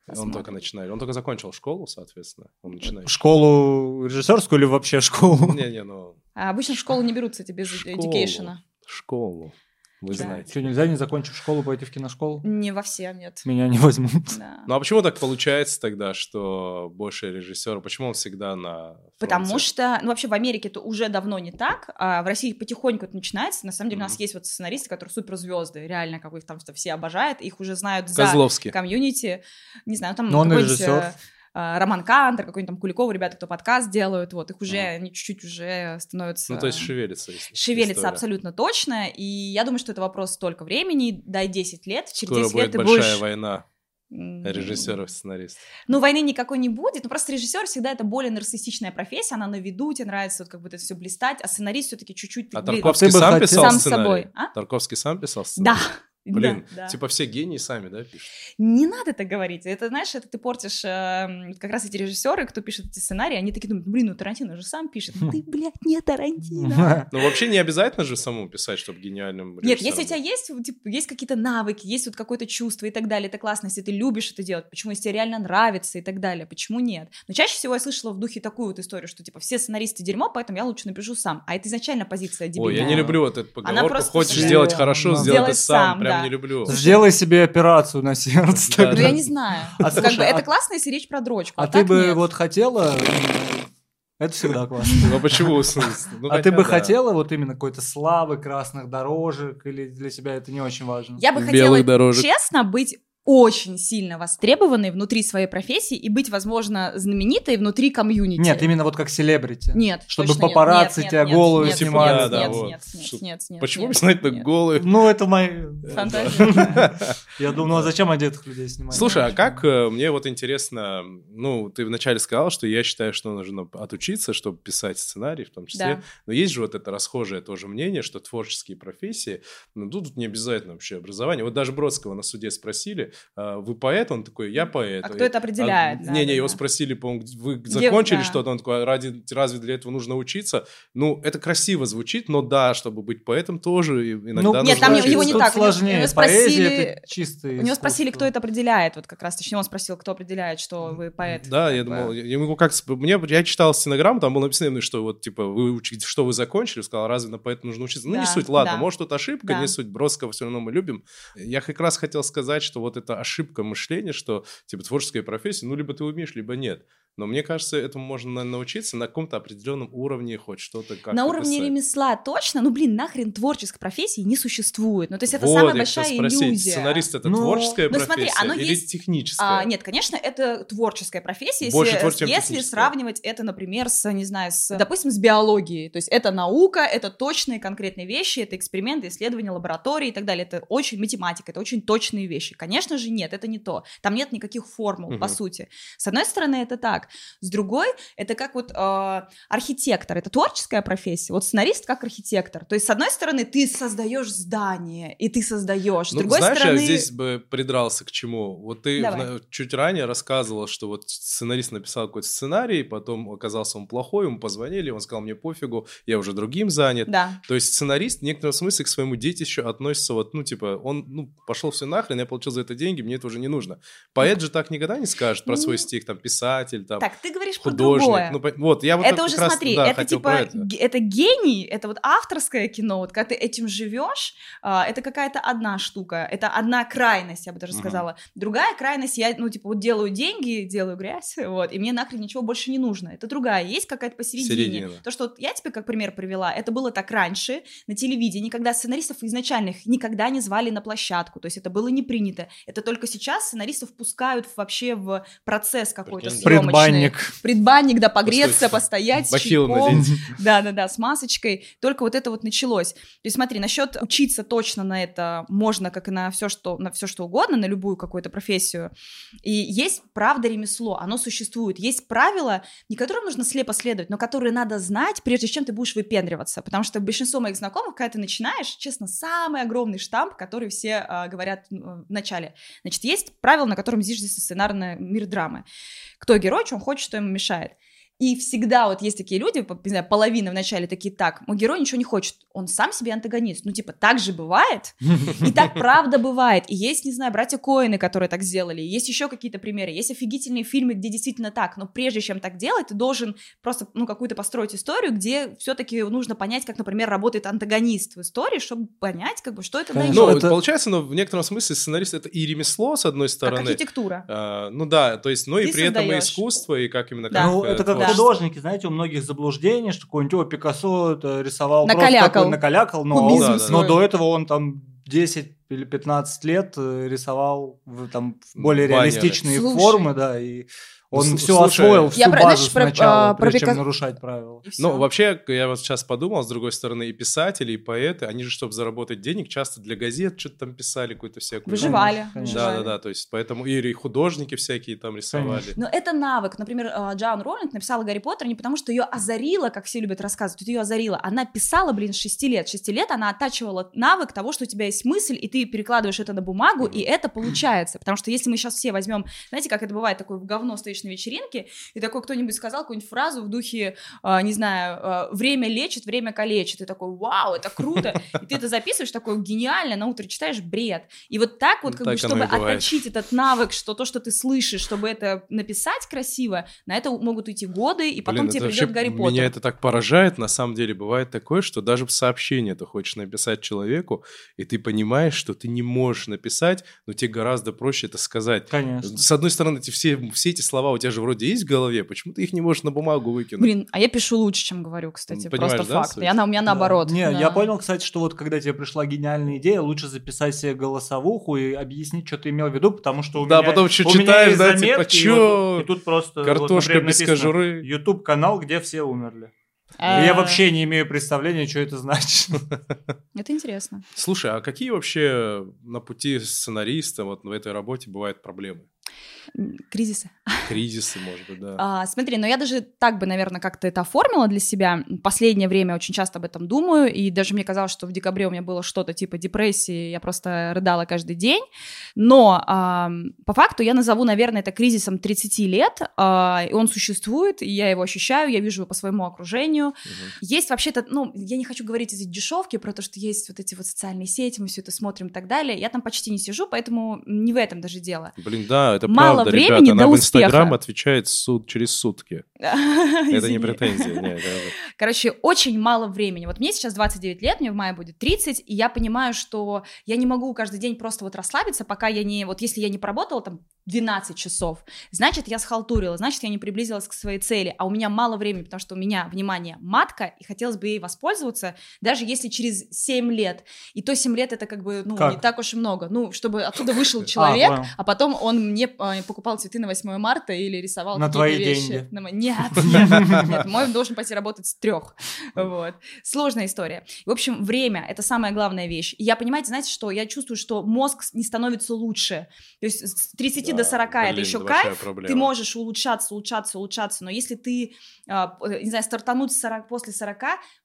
Он Посмотрим. только начинает. Он только закончил школу, соответственно. Он начинает. Школу режиссерскую или вообще школу? Не-не, ну... А обычно в школу не берут, кстати, без школу. education. Школу. Вы Да. знаете. Что, нельзя, не закончив школу, пойти в киношколу? Не во все, нет. Меня не возьмут. Да. Ну а почему так получается тогда, что больше режиссера? Почему он всегда на Потому фронте? что, ну вообще в Америке это уже давно не так, а в России потихоньку это начинается. На самом деле у нас есть вот сценаристы, которые суперзвезды, реально, как их там все обожают, их уже знают за Козловский. комьюнити. Не знаю, там Но он режиссер. Э, Роман Кантер, какой-нибудь там Куликов, ребята, кто подкаст делают, вот, их уже, Мгм. они чуть-чуть уже становятся... Ну то есть шевелится. Шевелится история. абсолютно точно, и я думаю, что это вопрос только времени, дай 10 лет, через Скоро 10 будет лет ты большая будешь... война м, режиссеров сценаристов. Ну, войны никакой не будет, но просто режиссер всегда это более нарциссичная профессия, она на виду, тебе нравится вот как бы это все блистать, а сценарист все-таки чуть-чуть... А блин, Тарковский сам писал Сам сценарий? собой, а? Тарковский сам писал Да, сценарий? Блин, да, да. типа все гении сами, да, пишут? Не надо так говорить. Это, знаешь, это ты портишь эм, как раз эти режиссеры, кто пишет эти сценарии, они такие думают, блин, ну Тарантино же сам пишет. Ты, блядь, не Тарантино. Ну вообще не обязательно же самому писать, чтобы гениальным Нет, если у тебя есть, типа, есть какие-то навыки, есть вот какое-то чувство и так далее, это классно, если ты любишь это делать, почему, если тебе реально нравится и так далее, почему нет? Но чаще всего я слышала в духе такую вот историю, что, типа, все сценаристы дерьмо, поэтому я лучше напишу сам. А это изначально позиция Ой, дебильная. я не люблю вот эту поговорку. Хочешь сделать хорошо, сделай это сам, Прям да. не люблю. Сделай себе операцию на сердце. Да, Ну, я не знаю. А Как слушай, бы это а- классно, если речь про дрочку. А так ты бы нет. вот хотела... Это всегда классно. Ну почему? в смысле? Ну, А ты хотя бы да. хотела вот именно какой-то славы, красных дорожек, или для тебя это не очень важно? Я бы Белых хотела, дорожек. честно, быть очень сильно востребованной внутри своей профессии и быть, возможно, знаменитой внутри комьюнити. Нет, именно вот как селебрити. Нет, Чтобы нет. папарацци Нет, тебя нет, голую нет, снимали. Нет, Да, нет, вот. нет, нет, нет, нет, Почему нет, обязательно нет. голые? Ну, это мои... Фантазия. Я думаю, ну а зачем одетых людей снимать? Слушай, а как, э, мне вот интересно, ну, ты вначале сказал, что я считаю, что нужно отучиться, чтобы писать сценарий в том числе. Да. Но есть же вот это расхожее тоже мнение, что творческие профессии, ну, тут не обязательно вообще образование. Вот даже Бродского на суде спросили, «А вы поэт? Он такой, я поэт. А кто это определяет? Да, Не-не, да, его да. спросили, по-моему, вы закончили да. что-то? Он такой, «А ради, разве для этого нужно учиться? Ну, это красиво звучит, но да, чтобы быть поэтом тоже иногда Ну, нужно Нет, там учиться. его не Тут так. Сложнее. у него Поэзия спросили- это чистый У него спросили, кто это определяет, вот как раз, точнее, он спросил, кто определяет, что вы поэт. Да, я думал, я, я могу как мне я читал стенограмму, там было написано, что вот типа вы учите, что вы закончили, сказал, разве на поэта нужно учиться? Ну не Да, суть, ладно, да. может тут ошибка, Да. не суть, Бродского все равно мы любим. Я как раз хотел сказать, что вот эта ошибка мышления, что типа творческая профессия, ну либо ты умеешь, либо нет. Но мне кажется, этому можно научиться на каком-то определенном уровне, хоть что-то как На уровне писать. ремесла точно, ну блин, нахрен творческой профессии не существует. Ну то есть это вот, самая большая спросить, иллюзия. Сценарист это Ну, творческая ну, смотри, профессия оно или есть- техническая? А, нет, конечно, это творческая профессия, Больше если, творческая, если сравнивать это, например, с, не знаю, с, допустим, с биологией. То есть это наука, это точные конкретные вещи, это эксперименты, исследования, лаборатории и так далее. Это очень математика, это очень точные вещи. Конечно же, нет, это не то. Там нет никаких формул, по Мгм. сути. С одной стороны, это так. С другой, это как вот э, архитектор. Это творческая профессия. Вот сценарист как архитектор. То есть, с одной стороны, ты создаешь здание, и ты создаешь. С Ну, другой знаешь, стороны... я здесь бы придрался к чему. Вот ты в Давай. чуть ранее рассказывала, что вот сценарист написал какой-то сценарий, потом оказался он плохой, ему позвонили, он сказал, мне пофигу, я уже другим занят. Да. То есть сценарист в некотором смысле к своему детищу относится вот, ну, типа, он, ну, пошел все нахрен, я получил за это деньги, мне это уже не нужно. Поэт же так никогда не скажет про свой Ну, стих, там, писатель, там, Так, ты говоришь про художник. другое. Ну, вот, я вот это уже, раз, смотри, да, это типа, про это. это гений, это вот авторское кино, вот когда ты этим живешь, а, это какая-то одна штука, это одна крайность, я бы даже Мгм. сказала. Другая крайность, я, ну, типа, вот делаю деньги, делаю грязь, вот, и мне нахрен ничего больше не нужно. Это другая, есть какая-то посередине. Середина. То, что вот я тебе как пример привела, это было так раньше на телевидении, когда сценаристов изначально их никогда не звали на площадку, то есть это было не принято. Это только сейчас сценаристов пускают вообще в процесс какой-то съемочный. Предбанник. Предбанник, да, погреться, Постоять, постоять чайком. надеть. Да-да-да, с масочкой. Только вот это вот началось. То есть смотри, насчет учиться точно на это можно, как и на все, что, на все, что угодно, на любую какую-то профессию. И есть, правда, ремесло, оно существует. Есть правила, не которым нужно слепо следовать, но которые надо знать, прежде чем ты будешь выпендриваться. Потому что большинство моих знакомых, когда ты начинаешь, честно, самый огромный штамп, который все а, говорят в начале. Значит, есть правило, на котором зиждется сценарный мир драмы. Кто герой, он хочет, что ему мешает. И всегда вот есть такие люди, не знаю, половина вначале такие, так, мой герой ничего не хочет, он сам себе антагонист. Ну, типа, так же бывает, и так правда бывает. И есть, не знаю, братья Коины, которые так сделали, есть еще какие-то примеры, есть офигительные фильмы, где действительно так, но прежде чем так делать, ты должен просто, ну, какую-то построить историю, где все-таки нужно понять, как, например, работает антагонист в истории, чтобы понять, как бы, что это дает. Ну, это- получается, но в некотором смысле сценарист это и ремесло, с одной как стороны. архитектура. А, ну да, то есть, но и Ты при этом и искусство, и как именно Да. как, Ну, э, это как Да. художники, знаете, у многих заблуждение, что какой-нибудь о, Пикассо это рисовал Накалякал. просто такой накалякал, но, Да, да. но до этого он там 10 или 15 лет э, рисовал в, там более Баннеры. реалистичные Слушай. формы, да, и он Слу- все слушай, освоил, всю Я про- базу знаешь, про- сначала, а, про прежде чем Пика- нарушать правила. Ну, вообще, я вот сейчас подумал, с другой стороны, и писатели, и поэты, они же, чтобы заработать денег, часто для газет что-то там писали, какую-то всякую... Выживали. Конечно, конечно. Да, выживали. да, да, то есть поэтому и художники всякие там рисовали. Конечно. Но это навык. Например, э, Джоан Роллинг написала Гарри Поттер не потому, что ее озарило, как все любят рассказывать, тут ее озарило. Она писала, блин, с 6 лет. С 6 лет она оттачивала навык того, что у тебя есть мысль, и ты перекладываешь это на бумагу, Мгм. и это получается. Потому что если мы сейчас все возьмем, знаете, как это бывает, такое в говно стоишь на вечеринке, и такой кто-нибудь сказал какую-нибудь фразу в духе, э, не знаю, э, время лечит, время калечит. И такой, вау, это круто. И ты это записываешь, такой, гениально, на утро читаешь, бред. И вот так вот, как Так бы, чтобы отточить этот навык, что то, что ты слышишь, чтобы это написать красиво, на это могут уйти годы, и потом Блин, тебе придет вообще Гарри Поттер. Меня это так поражает, на самом деле. Бывает такое, что даже в сообщении ты хочешь написать человеку, и ты понимаешь, что ты не можешь написать, но тебе гораздо проще это сказать. Конечно. С одной стороны, эти все, все эти слова у тебя же вроде есть в голове, почему ты их не можешь на бумагу выкинуть? Блин, а я пишу лучше, чем говорю, кстати, Понимаешь, просто да, факт. И она у меня наоборот. Не, да. я понял, кстати, что вот когда тебе пришла гениальная идея, лучше записать себе голосовуху и объяснить, что ты имел в виду, потому что у Да, меня, потом чё у меня читаешь, есть да, типа, заметки, и чё? вот- и тут просто Картошка без кожуры. YouTube канал, где все умерли. А, И Я вообще не имею представления, что это значит. Это интересно. Слушай, а какие вообще на пути сценариста вот в этой работе бывают проблемы? Кризисы. Кризисы, может быть, да. А, смотри, но я даже так бы, наверное, как-то это оформила для себя. Последнее время очень часто об этом думаю, и даже мне казалось, что в декабре у меня было что-то типа депрессии, я просто рыдала каждый день. Но ам, по факту я назову, наверное, это кризисом 30 лет, а, и он существует, и я его ощущаю, я вижу его по своему окружению. Мгм. Есть вообще-то, ну, я не хочу говорить эти дешевки, про то, что есть вот эти вот социальные сети, мы все это смотрим и так далее. Я там почти не сижу, поэтому не в этом даже дело. Блин, да, это Мало мало правда, времени ребята, до она в успеха. Инстаграм отвечает суд, через сутки. Это не претензия. Короче, очень мало времени. Вот мне сейчас 29 лет, мне в мае будет 30, и я понимаю, что я не могу каждый день просто вот расслабиться, пока я не... Вот если я не поработала там 12 часов, значит, я схалтурила, значит, я не приблизилась к своей цели, а у меня мало времени, потому что у меня, внимание, матка, и хотелось бы ей воспользоваться, даже если через 7 лет. И то 7 лет это как бы, ну, Как? не так уж и много. Ну, чтобы оттуда вышел человек, понял. а потом он мне э, покупал цветы на 8 марта или рисовал На какие-то твои вещи. деньги. На Нет, нет, нет, мой должен пойти работать с трех. Вот. Сложная история. В общем, время — это самая главная вещь. И я, понимаете, знаете что, я чувствую, что мозг не становится лучше. То есть с 30 до Да, 40 это еще кайф, проблема. ты можешь улучшаться, улучшаться, улучшаться, но если ты, а, не знаю, стартануть с 40 после 40,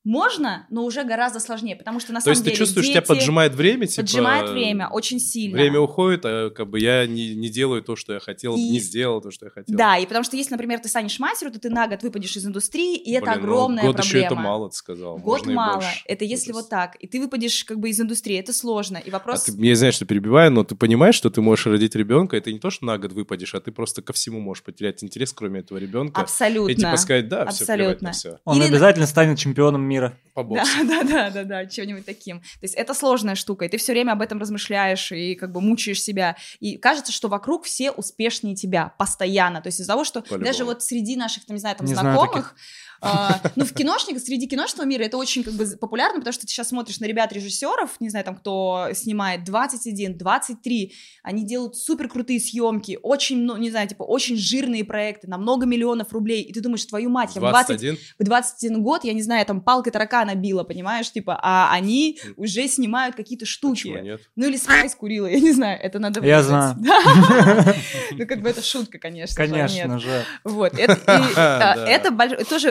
можно, но уже гораздо сложнее, потому что на То самом есть ты чувствуешь, тебя поджимает время, типа... поджимает время очень сильно. Время уходит, а как бы я не, не делаю то, что я хотел, И- не сделал то, что я хотел. Да, и потому что если, например, ты станешь матерью, то ты на год выпадешь из индустрии, и это Блин, ну, огромная год проблема. еще это мало, ты сказал. Год можно мало. Это если То вот так. И ты выпадешь как бы из индустрии. Это сложно. И А вопрос... ты, я знаю, что перебиваю, но ты понимаешь, что ты можешь родить ребенка, это не то, что на год выпадешь, а ты просто ко всему можешь потерять интерес, кроме этого ребенка. Абсолютно. И типа сказать, да, все, плевать Абсолютно. на все. Он Или- обязательно станет чемпионом мира. По Да, боксу. да, да, да, да, чем-нибудь таким. То есть это сложная штука, и ты все время об этом размышляешь и как бы мучаешь себя. И кажется, что вокруг все успешнее тебя постоянно. То есть из-за того, что По-любому. даже вот среди наших, там, не знаю, там Не знаю знакомых, а, ну, в киношниках, среди киношного мира это очень как бы популярно, потому что ты сейчас смотришь на ребят-режиссеров, не знаю, там, кто снимает 21, 23, они делают супер крутые съемки, очень, ну, не знаю, типа, очень жирные проекты, на много миллионов рублей, и ты думаешь, твою мать, я в 20 21? в 21 год, я не знаю, там палка таракана била, понимаешь, типа, а они уже снимают какие-то Почему штуки. нет? Ну или спайс курила, я не знаю, это надо Я знаю. Ну как бы это шутка, конечно. нет. Конечно же. Вот, это, и,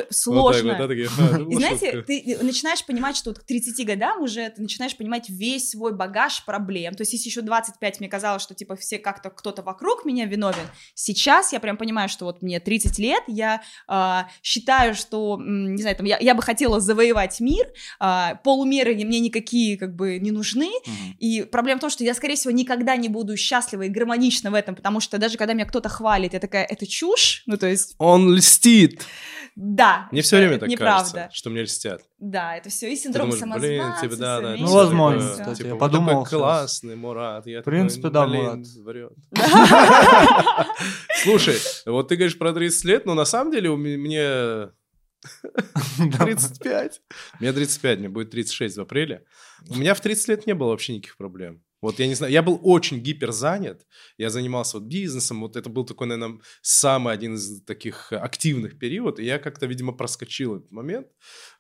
тоже Вот так сложно. вот, да, такие, «А, ну, И знаете, шутка». ты начинаешь понимать, что вот к 30 годам уже ты начинаешь понимать весь свой багаж проблем. То есть, если еще 25 мне казалось, что типа все как-то кто-то вокруг меня виновен, сейчас я прям понимаю, что вот мне 30 лет, я а, считаю, что, не знаю, там, я, я бы хотела завоевать мир, а, полумеры мне никакие как бы не нужны, Мгм. и проблема в том, что я, скорее всего, никогда не буду счастлива и гармонична в этом, потому что даже когда меня кто-то хвалит, я такая, это чушь, ну то есть, Он льстит. да. Мне все время так неправда. кажется, что мне льстят. Да, это все и Ты синдром думаешь, блин, типа, да, да. Ну, возможно, всё. кстати, Типа, я подумал такой классный, Мурат. Я В принципе, такой, да, блин, Мурат. врет. Слушай, вот ты говоришь про 30 лет, но на самом деле у мне 35. Мне 35, мне будет 36 в апреле. У меня в 30 лет не было вообще никаких проблем. Вот я не знаю, я был очень гиперзанят, я занимался вот бизнесом, вот это был такой, наверное, самый один из таких активных периодов, и я как-то, видимо, проскочил этот момент.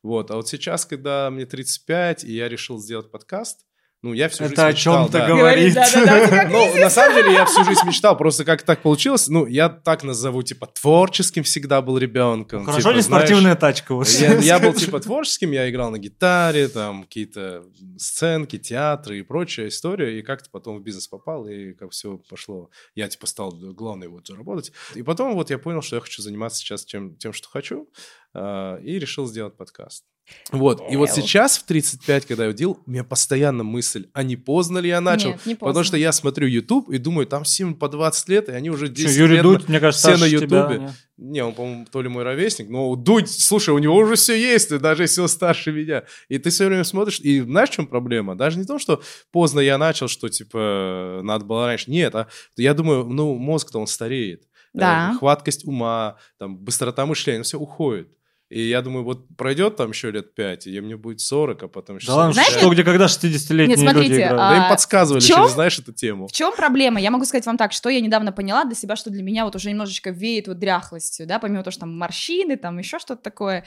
Вот, а вот сейчас, когда мне 35, и я решил сделать подкаст, ну, я всю жизнь Это о мечтал, чем-то да. говорит. ты как Ну, на самом деле, я всю жизнь мечтал, просто как так получилось, ну, я так назову, типа, творческим всегда был ребенком. Хорошо, типа, не знаешь, спортивная тачка. вот. я, я был типа творческим, я играл на гитаре, там какие-то сценки, театры и прочая история, и как-то потом в бизнес попал, и как все пошло. Я типа стал главный вот заработать. И потом вот я понял, что я хочу заниматься сейчас тем, тем что хочу, и решил сделать подкаст. Вот, и вот сейчас в 35, когда я делал, у меня постоянно мысль, а не поздно ли я начал? Нет, не Потому поздно. что я смотрю YouTube и думаю, там всем по 20 лет, и они уже 10 Чё, Юрий лет... Дудь, мне кажется, все на Ютубе. не? Он, по-моему, то ли мой ровесник, но Дудь, слушай, у него уже все есть, и даже если он старше меня. И ты все время смотришь, и знаешь, в чем проблема? Даже не то, что поздно я начал, что, типа, надо было раньше. Нет, а я думаю, ну, мозг-то он стареет. Да. Э, Хваткость ума, там, быстрота мышления, все уходит. И я думаю, вот пройдет там еще лет пять, и мне будет 40, а потом еще Да ладно, 45. Знаете- что, где, когда 60-летние Нет, смотрите, люди играют. Да им а, подсказывали в чём? через, знаешь, эту тему. В чем проблема? Я могу сказать вам так, что я недавно поняла для себя, что для меня вот уже немножечко веет вот дряхлостью, да, помимо того, что там морщины, там еще что-то такое.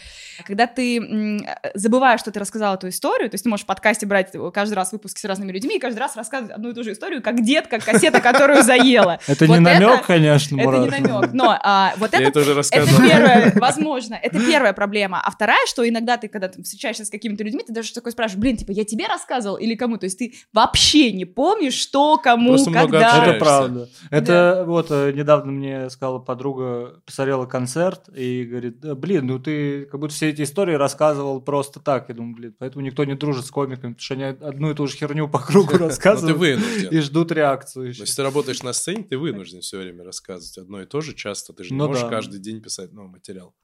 Когда ты м, э, забываешь, что ты рассказал эту историю, то есть ты можешь в подкасте брать каждый раз выпуски с разными людьми и каждый раз рассказывать одну и ту же историю, как дед, как кассета, которую заела. Это не намек, это- конечно, Это не намек, но а, вот Я это это уже Это рассказывал. первое, возможно, это первая проблема. А вторая, что иногда ты, когда ты встречаешься с какими-то людьми, ты даже такой спрашиваешь, блин, типа, я тебе рассказывал или кому? То есть ты вообще не помнишь, что, кому, Просто когда. Это правда. Это да. вот э, недавно мне сказала подруга, посмотрела концерт и говорит, блин, ну ты как будто все эти истории рассказывал просто так. Я думаю, блин, поэтому никто не дружит с комиками, потому что они одну и ту же херню по кругу рассказывают и ждут реакцию. Если ты работаешь на сцене, ты вынужден все время рассказывать одно и то же часто. Ты же не ну можешь каждый день писать новый материал.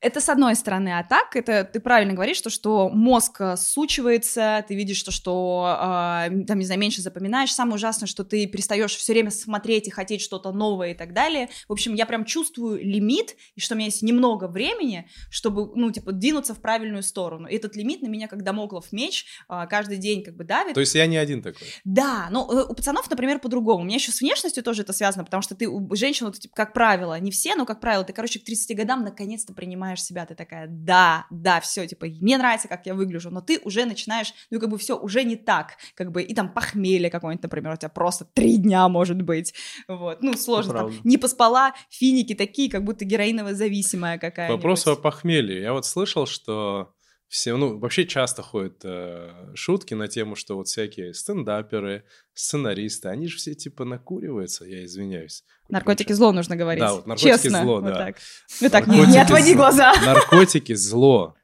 Это с одной стороны, а так, это ты правильно говоришь, что, что мозг э, сучивается, ты видишь, что, что э, там, не знаю, меньше запоминаешь. Самое ужасное, что ты перестаешь все время смотреть и хотеть что-то новое и так далее. В общем, я прям чувствую лимит, и что у меня есть немного времени, чтобы, ну, типа, двинуться в правильную сторону. И этот лимит на меня, как домоклов меч, э, каждый день как бы давит. То есть я не один такой? Да, но э, у пацанов, например, по-другому. У меня еще с внешностью тоже это связано, потому что ты, у женщин, вот, типа, как правило, не все, но, как правило, ты, короче, к 30 годам наконец-то наконец-то принимаешь себя, ты такая, да, да, все, типа, мне нравится, как я выгляжу, но ты уже начинаешь, ну, как бы все уже не так, как бы, и там похмелье какое-нибудь, например, у тебя просто три дня, может быть, вот, ну, сложно, там, не поспала, финики такие, как будто героиново зависимая какая-нибудь. Вопрос о похмелье, я вот слышал, что все, ну, вообще часто ходят э, шутки на тему, что вот всякие стендаперы, сценаристы, они же все типа накуриваются, я извиняюсь. Наркотики зло нужно говорить. Да, вот наркотики Честно, зло, вот да. Так. Ну так, не, не отводи зло. глаза. Наркотики зло.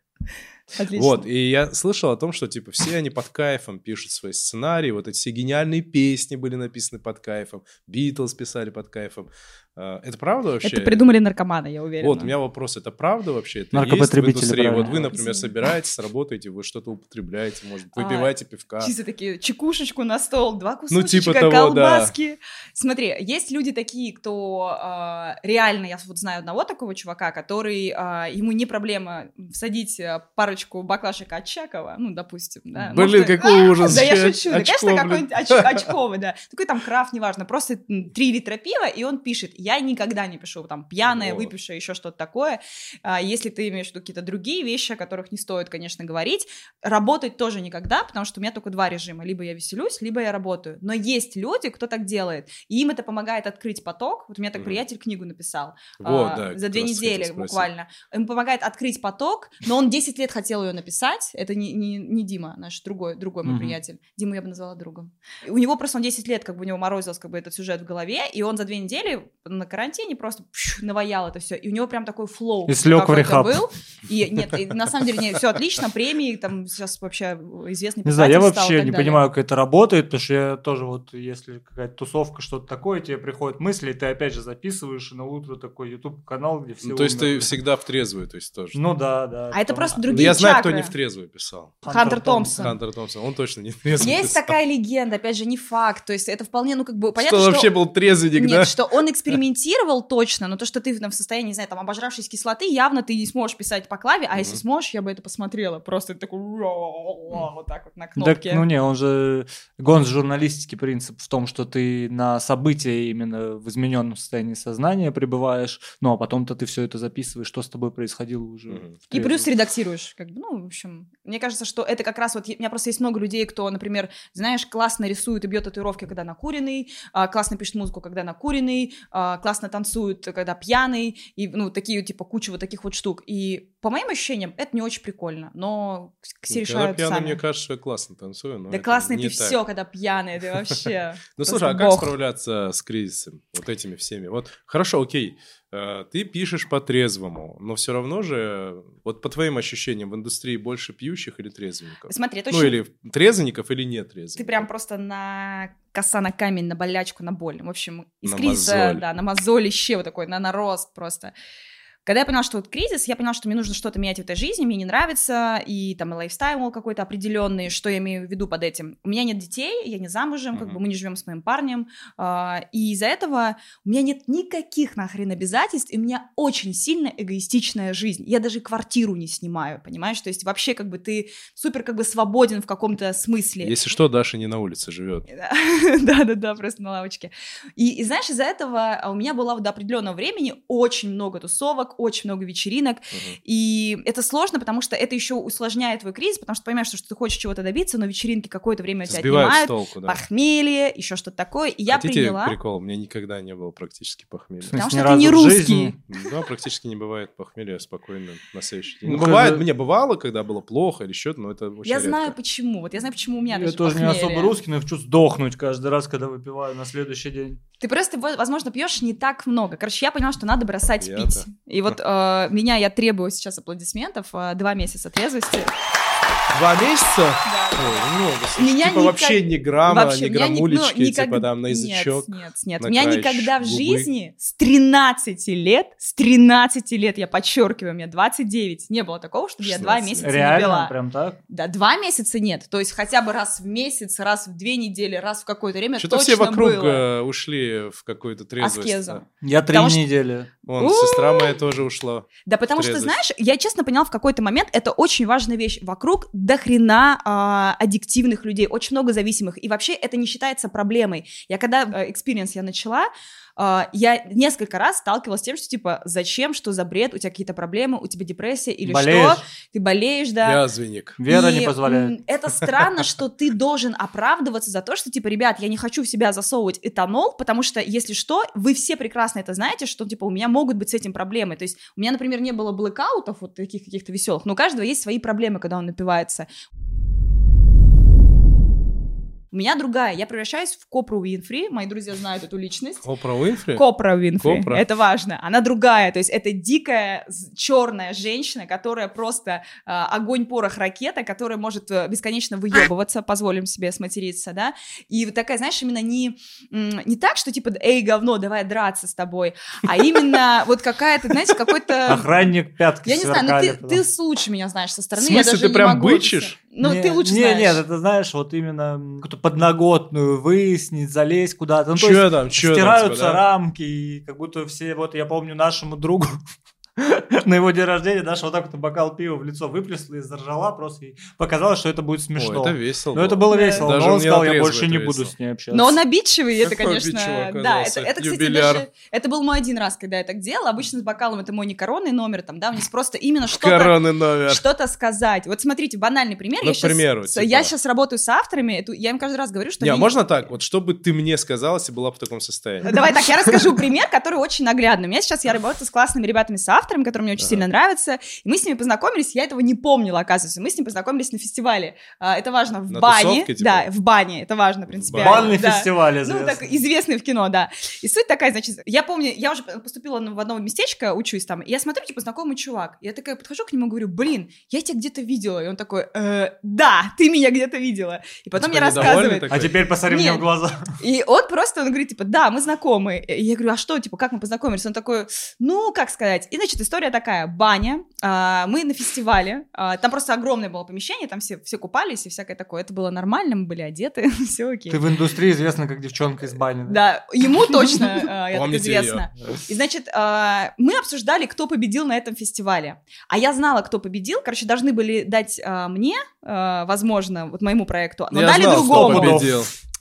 Отлично. Вот, и я слышал о том, что, типа, все они под кайфом пишут свои сценарии, вот эти все гениальные песни были написаны под кайфом, Битлз писали под кайфом. А, это правда вообще? Это придумали наркоманы, я уверена. Вот, у меня вопрос, это правда вообще? Это Наркопотребители, есть в индустрии? Вот вы, например, собираетесь, работаете, вы что-то употребляете, может, а, выпиваете пивка. Чисто такие, чекушечку на стол, два кусочка, ну, типа того, колбаски. Да. Смотри, есть люди такие, кто э, реально, я вот знаю одного такого чувака, который, э, ему не проблема всадить парочку баклашек от Чакова, ну, допустим, да. Блин, может, какой ужас. Да я шучу, да, конечно, какой-нибудь оч- очковый, да. Такой там крафт, неважно, просто три литра пива, и он пишет, я никогда не пишу там пьяная, вот. выпившая, еще что-то такое. А, если ты имеешь в виду какие-то другие вещи, о которых не стоит, конечно, говорить, работать тоже никогда, потому что у меня только два режима. Либо я веселюсь, либо я работаю. Но есть люди, кто так делает, и им это помогает открыть поток. Вот у меня так mm. приятель книгу написал вот, а, да, за две недели буквально. Ему помогает открыть поток, но он 10 лет хотел ее написать. Это не, не, не Дима, наш другой, другой мой mm-hmm. приятель. Диму я бы назвала другом. У него просто он 10 лет, как бы у него морозился как бы этот сюжет в голове, и он за две недели на карантине просто пш, наваял это все, и у него прям такой флоу. И слег в рехаб. был. И нет, и, на самом деле, нет, все отлично, премии, там сейчас вообще известный Не знаю, я вообще не понимаю, как это работает, потому что я тоже вот, если какая-то тусовка, что-то такое, тебе приходят мысли, и ты опять же записываешь, и на утро такой YouTube-канал, где все ну, То есть ты всегда в трезвую, то есть тоже? Ну да, да. А это просто другие Я знаю, кто не в трезвую писал. Хантер Томпсон. Хантер Томпсон, он точно не в трезвую Есть такая легенда, опять же, не факт, то есть это вполне, ну как бы, понятно, что... вообще был трезвенник, да? Нет, что он экспериментировал точно, но то, что ты в состоянии, не знаю, там, обожравшись кислоты, явно ты не сможешь писать по клаве, а mm-hmm. если сможешь, я бы это посмотрела. Просто такой вот так вот на кнопке. Так, ну не, он же... Гон журналистский принцип в том, что ты на события именно в измененном состоянии сознания пребываешь, ну а потом-то ты все это записываешь, что с тобой происходило уже. Mm-hmm. И плюс редактируешь, как бы, ну, в общем, мне кажется, что это как раз вот, у меня просто есть много людей, кто, например, знаешь, классно рисует и бьет татуировки, когда накуренный, а, классно пишет музыку, когда накуренный, а, классно танцует, когда пьяный, и, ну, такие, типа, куча вот таких вот штук. И по моим ощущениям, это не очень прикольно, но все ну, решают когда пьяный, сами. мне кажется, я классно танцую, но Да классный ты все, когда пьяный, ты вообще Ну, слушай, а как справляться с кризисом, вот этими всеми? Вот, хорошо, окей, ты пишешь по-трезвому, но все равно же, вот по твоим ощущениям, в индустрии больше пьющих или трезвенников? Смотри, это Ну, или трезвенников, или нет трезвенников? Ты прям просто на коса на камень, на болячку, на боль. В общем, из мозоль. да, на мозолище вот такой, на нарост просто. Когда я поняла, что вот кризис, я поняла, что мне нужно что-то менять в этой жизни, мне не нравится, и там и лайфстайл какой-то определенный, что я имею в виду под этим. У меня нет детей, я не замужем, mm-hmm. как бы мы не живем с моим парнем, э, и из-за этого у меня нет никаких нахрен обязательств, и у меня очень сильно эгоистичная жизнь. Я даже квартиру не снимаю, понимаешь? То есть вообще как бы ты супер как бы свободен в каком-то смысле. Если что, Даша не на улице живет. Да-да-да, просто на лавочке. И, и знаешь, из-за этого а, у меня было до определенного времени очень много тусовок, очень много вечеринок, угу. и это сложно, потому что это еще усложняет твой кризис, потому что понимаешь, что, что ты хочешь чего-то добиться, но вечеринки какое-то время тебя отнимают, толку, да. похмелье, еще что-то такое, и я Хотите приняла... прикол? У меня никогда не было практически похмелья. Потому что ты не русский. Да, практически не бывает похмелья спокойно на следующий день. Ну, бывает, мне бывало, когда было плохо или что-то, но это очень Я знаю почему, вот я знаю, почему у меня Я тоже не особо русский, но я хочу сдохнуть каждый раз, когда выпиваю на следующий день. Ты просто, возможно, пьешь не так много. Короче, я поняла, что надо бросать пить. И вот э, меня, я требую сейчас аплодисментов, э, два месяца трезвости. Два месяца? Да. Ой, много. Слушай, меня типа никак... вообще ни грамма, вообще, ни граммулечки, ну, никак... типа там на язычок. Нет, нет, нет. На меня никогда в жизни с 13 лет, с 13 лет, я подчеркиваю, мне 29, не было такого, чтобы 16. я два месяца Реально? не пила. прям так? Да, два месяца нет. То есть хотя бы раз в месяц, раз в две недели, раз в какое-то время Что-то все вокруг было. Э, ушли в какую-то трезвость. Аскезу. Я три Потому недели. Вон, сестра моя тоже ушла. Да, потому что, знаешь, я честно поняла в какой-то момент, это очень важная вещь. Вокруг до хрена а, аддиктивных людей, очень много зависимых. И вообще это не считается проблемой. Я когда experience я начала, я несколько раз сталкивалась с тем, что типа, зачем, что за бред, у тебя какие-то проблемы, у тебя депрессия или болеешь. что, ты болеешь, да. Язвенник. Вера и не позволяет. Это странно, что ты должен оправдываться за то, что типа, ребят, я не хочу в себя засовывать этанол, потому что, если что, вы все прекрасно это знаете, что типа у меня могут быть с этим проблемы. То есть у меня, например, не было блэкаутов вот таких каких-то веселых, но у каждого есть свои проблемы, когда он напивается. У меня другая. Я превращаюсь в Копру Уинфри. Мои друзья знают эту личность. Копра Уинфри? Копра Уинфри. Копра. Это важно. Она другая. То есть это дикая черная женщина, которая просто э, огонь, порох, ракета, которая может э, бесконечно выебываться, позволим себе сматериться, да. И вот такая, знаешь, именно не, не так, что типа, эй, говно, давай драться с тобой, а именно вот какая-то, знаете, какой-то... Охранник пятки Я не знаю, но ты, ты лучше меня знаешь со стороны. В смысле, ты прям бычишь? Ну, ты лучше не, знаешь. Нет, это знаешь, вот именно какую-то подноготную выяснить, залезть куда-то. Ну, чё там, чё стираются там, типа, да? рамки, и как будто все, вот я помню нашему другу, на его день рождения Даша вот так вот бокал пива в лицо выплеснула и заржала просто. И показалось, что это будет смешно. О, это весело. Но это было весело. Даже но он сказал, я больше не весело. буду с ней общаться. Но он обидчивый, это, Какой конечно... обидчивый Да, это, это, кстати, Юбиляр. даже... Это был мой один раз, когда я так делала. Обычно с бокалом это мой не коронный номер, там, да, у них просто именно что-то... Коронный номер. Что-то сказать. Вот смотрите, банальный пример. Ну, я, примеру, сейчас, типа. я сейчас работаю с авторами, я им каждый раз говорю, что... Не, а они- можно так? Вот что бы ты мне сказала, если была в таком состоянии? Давай так, я расскажу пример, который очень наглядный. У меня сейчас я работаю с классными ребятами, с авторами, которые мне очень Ага. сильно нравятся. И мы с ними познакомились, я этого не помнила, оказывается. Мы с ними познакомились на фестивале. А, Это важно, в На бане. тусовке, типа? Да, в бане, это важно принципиально. Бальный да. фестиваль Ну, известный. так, известный в кино, да. И суть такая, значит, я помню, я уже поступила в одно местечко, учусь там, и я смотрю, типа, знакомый чувак. Я такая подхожу к нему, говорю, блин, я тебя где-то видела. И он такой, «Э, да, ты меня где-то видела. И потом мне рассказывает. такой? А теперь посмотри мне в глаза. И он просто, он говорит, типа, да, мы знакомы. И я говорю, а что, типа, как мы познакомились? Он такой, ну, как сказать. И, значит, история такая, баня, а, мы на фестивале, а, там просто огромное было помещение, там все, все купались и всякое такое. Это было нормально, мы были одеты, все окей. Ты в индустрии известна как девчонка из бани. да? Да, ему точно а, её? И, значит, а, мы обсуждали, кто победил на этом фестивале. А я знала, кто победил. Короче, должны были дать а, мне, возможно, вот моему проекту, но дали другому.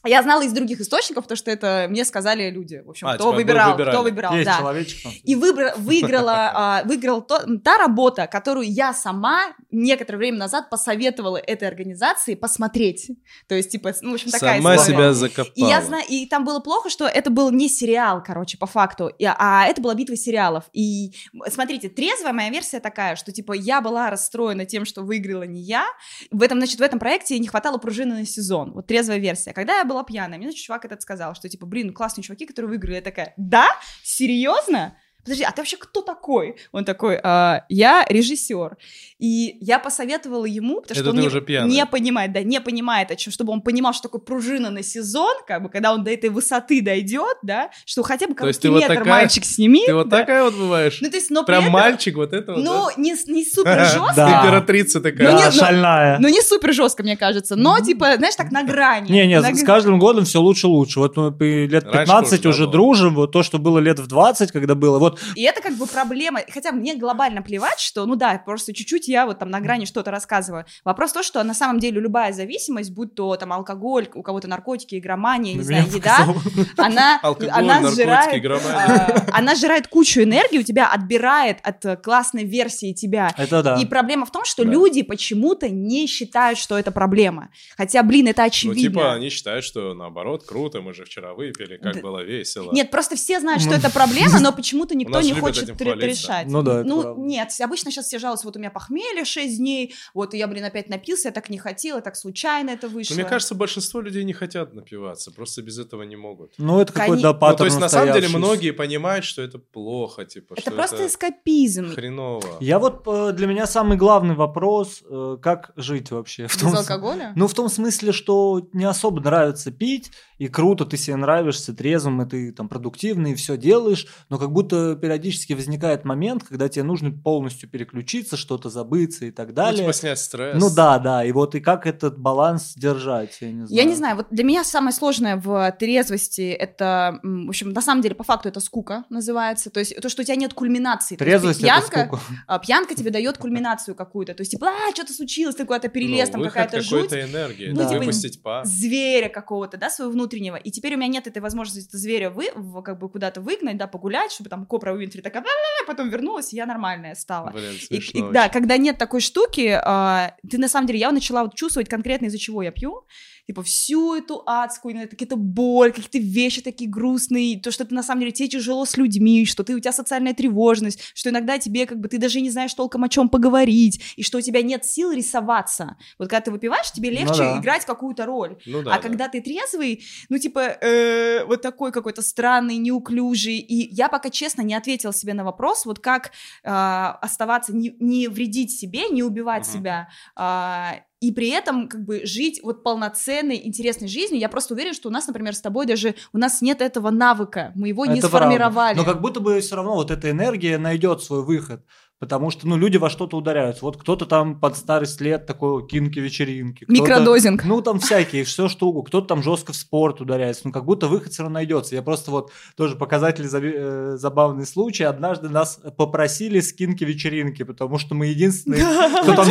Я знала из других источников, потому что это мне сказали люди. В общем, А, кто вы выбирал, кто выбирал, Есть да. человечек там. И выбра- выиграла, а, выиграла то- та работа, которую я сама некоторое время назад посоветовала этой организации посмотреть. То есть, типа, ну, в общем, такая Сама история. себя закопала. И я знаю, и там было плохо, что это был не сериал, короче, по факту, а это была битва сериалов. И смотрите, трезвая моя версия такая, что типа я была расстроена тем, что выиграла не я. В этом, значит, в этом проекте не хватало пружины на сезон. Вот трезвая версия. Когда я была пьяная, мне, значит, чувак этот сказал, что типа, блин, классные чуваки, которые выиграли. Я такая, да? Серьезно? Подожди, а ты вообще кто такой? Он такой, «А, я режиссер. И я посоветовала ему, потому Это что он не, уже не понимает, да, не понимает, о чем, чтобы он понимал, что такое пружина на сезон, как бы, когда он до этой высоты дойдет, да, что хотя бы То есть короткий ты вот метр такая- мальчик сними. Ты вот да. такая вот бываешь? Ну, то есть, но Прям этом, мальчик вот это вот, ну, да? не, не супер жестко, Да. Императрица такая. Шальная. ну, не супер жестко, мне кажется, но, типа, знаешь, так на грани. Не, не, На с каждым годом все лучше лучше. Вот мы лет Раньше 15 тоже, да, уже дружим, вот то, что было лет в 20, когда было. Вот вот... И это как бы проблема. Хотя мне глобально плевать, что, ну да, просто чуть-чуть я вот там на грани что-то рассказываю. Вопрос то, что на самом деле любая зависимость, будь то там алкоголь, у кого-то наркотики, игромания, не знаю, еда, она, она сжирает, а, она сжирает кучу энергии, у тебя отбирает от классной версии тебя. Это да. И проблема в том, что люди почему-то не считают, что это проблема. Хотя, блин, это очевидно. Ну, типа, они считают, что наоборот, круто, мы же вчера выпили, как было весело. Нет, просто все знают, что это проблема, но почему-то никто не хочет решать. Ну да, Ну нет, обычно сейчас все жалуются, вот у меня похмелье 6 дней, вот я, блин, опять напился, я так не хотела, так случайно это вышло. Мне кажется, большинство людей не хотят напиваться, просто без этого не могут. Ну это какой-то паттерн ну, То есть на самом деле многие понимают, что это плохо, типа, Это просто эскапизм. Хреново. Я вот, э, для меня самый главный вопрос, э, как жить вообще? Без алкоголя? Ну в том смысле, что не особо нравится пить, и круто, ты себе нравишься трезвым, и ты там продуктивный, и все делаешь, но как будто периодически возникает момент, когда тебе нужно полностью переключиться, что-то забыться и так далее. Ну, типа снять стресс. Ну да, да, и вот и как этот баланс держать, я не знаю. Я не знаю, вот для меня самое сложное в трезвости, это, в общем, на самом деле, по факту это скука называется, то есть то, что у тебя нет кульминации. Трезвость есть, пьянка, это скука. А, пьянка тебе дает кульминацию какую-то, то есть типа, а, что-то случилось, ты куда-то перелез, ну, там какая-то жуть. энергии, ну, да. типа, выпустить пар. зверя какого-то, да, своего внутреннего, и теперь у меня нет этой возможности это зверя вы, как бы куда-то выгнать, да, погулять, чтобы там Копра Уинфри такая, потом вернулась, и я нормальная стала. Блин, и, и, да, когда нет такой штуки, э, ты на самом деле, я начала вот чувствовать конкретно из-за чего я пью, типа, всю эту адскую, какие-то боль, какие-то вещи такие грустные, то, что ты на самом деле тебе тяжело с людьми, что ты, у тебя социальная тревожность, что иногда тебе как бы ты даже не знаешь толком о чем поговорить, и что у тебя нет сил рисоваться. Вот когда ты выпиваешь, тебе ну легче ну, да. играть какую-то роль. Ну, да, а да. когда ты трезвый, ну, типа, э, вот такой какой-то странный, неуклюжий, и я пока честно не ответила себе на вопрос, вот как э, оставаться, не, не вредить себе, не убивать uh-huh. себя, э, и при этом как бы жить вот полноценной, интересной жизнью. Я просто уверена, что у нас, например, с тобой даже у нас нет этого навыка, мы его не сформировали. Правда. Но как будто бы все равно вот эта энергия найдет свой выход. Потому что, ну, люди во что-то ударяются. Вот кто-то там под старость лет такой кинки-вечеринки. Микродозинг. Ну, там всякие, все что угодно. Кто-то там жестко в спорт ударяется. Ну, как будто выход все равно найдется. Я просто вот тоже показатель э, забавный случай. Однажды нас попросили с кинки-вечеринки, потому что мы единственные, кто там...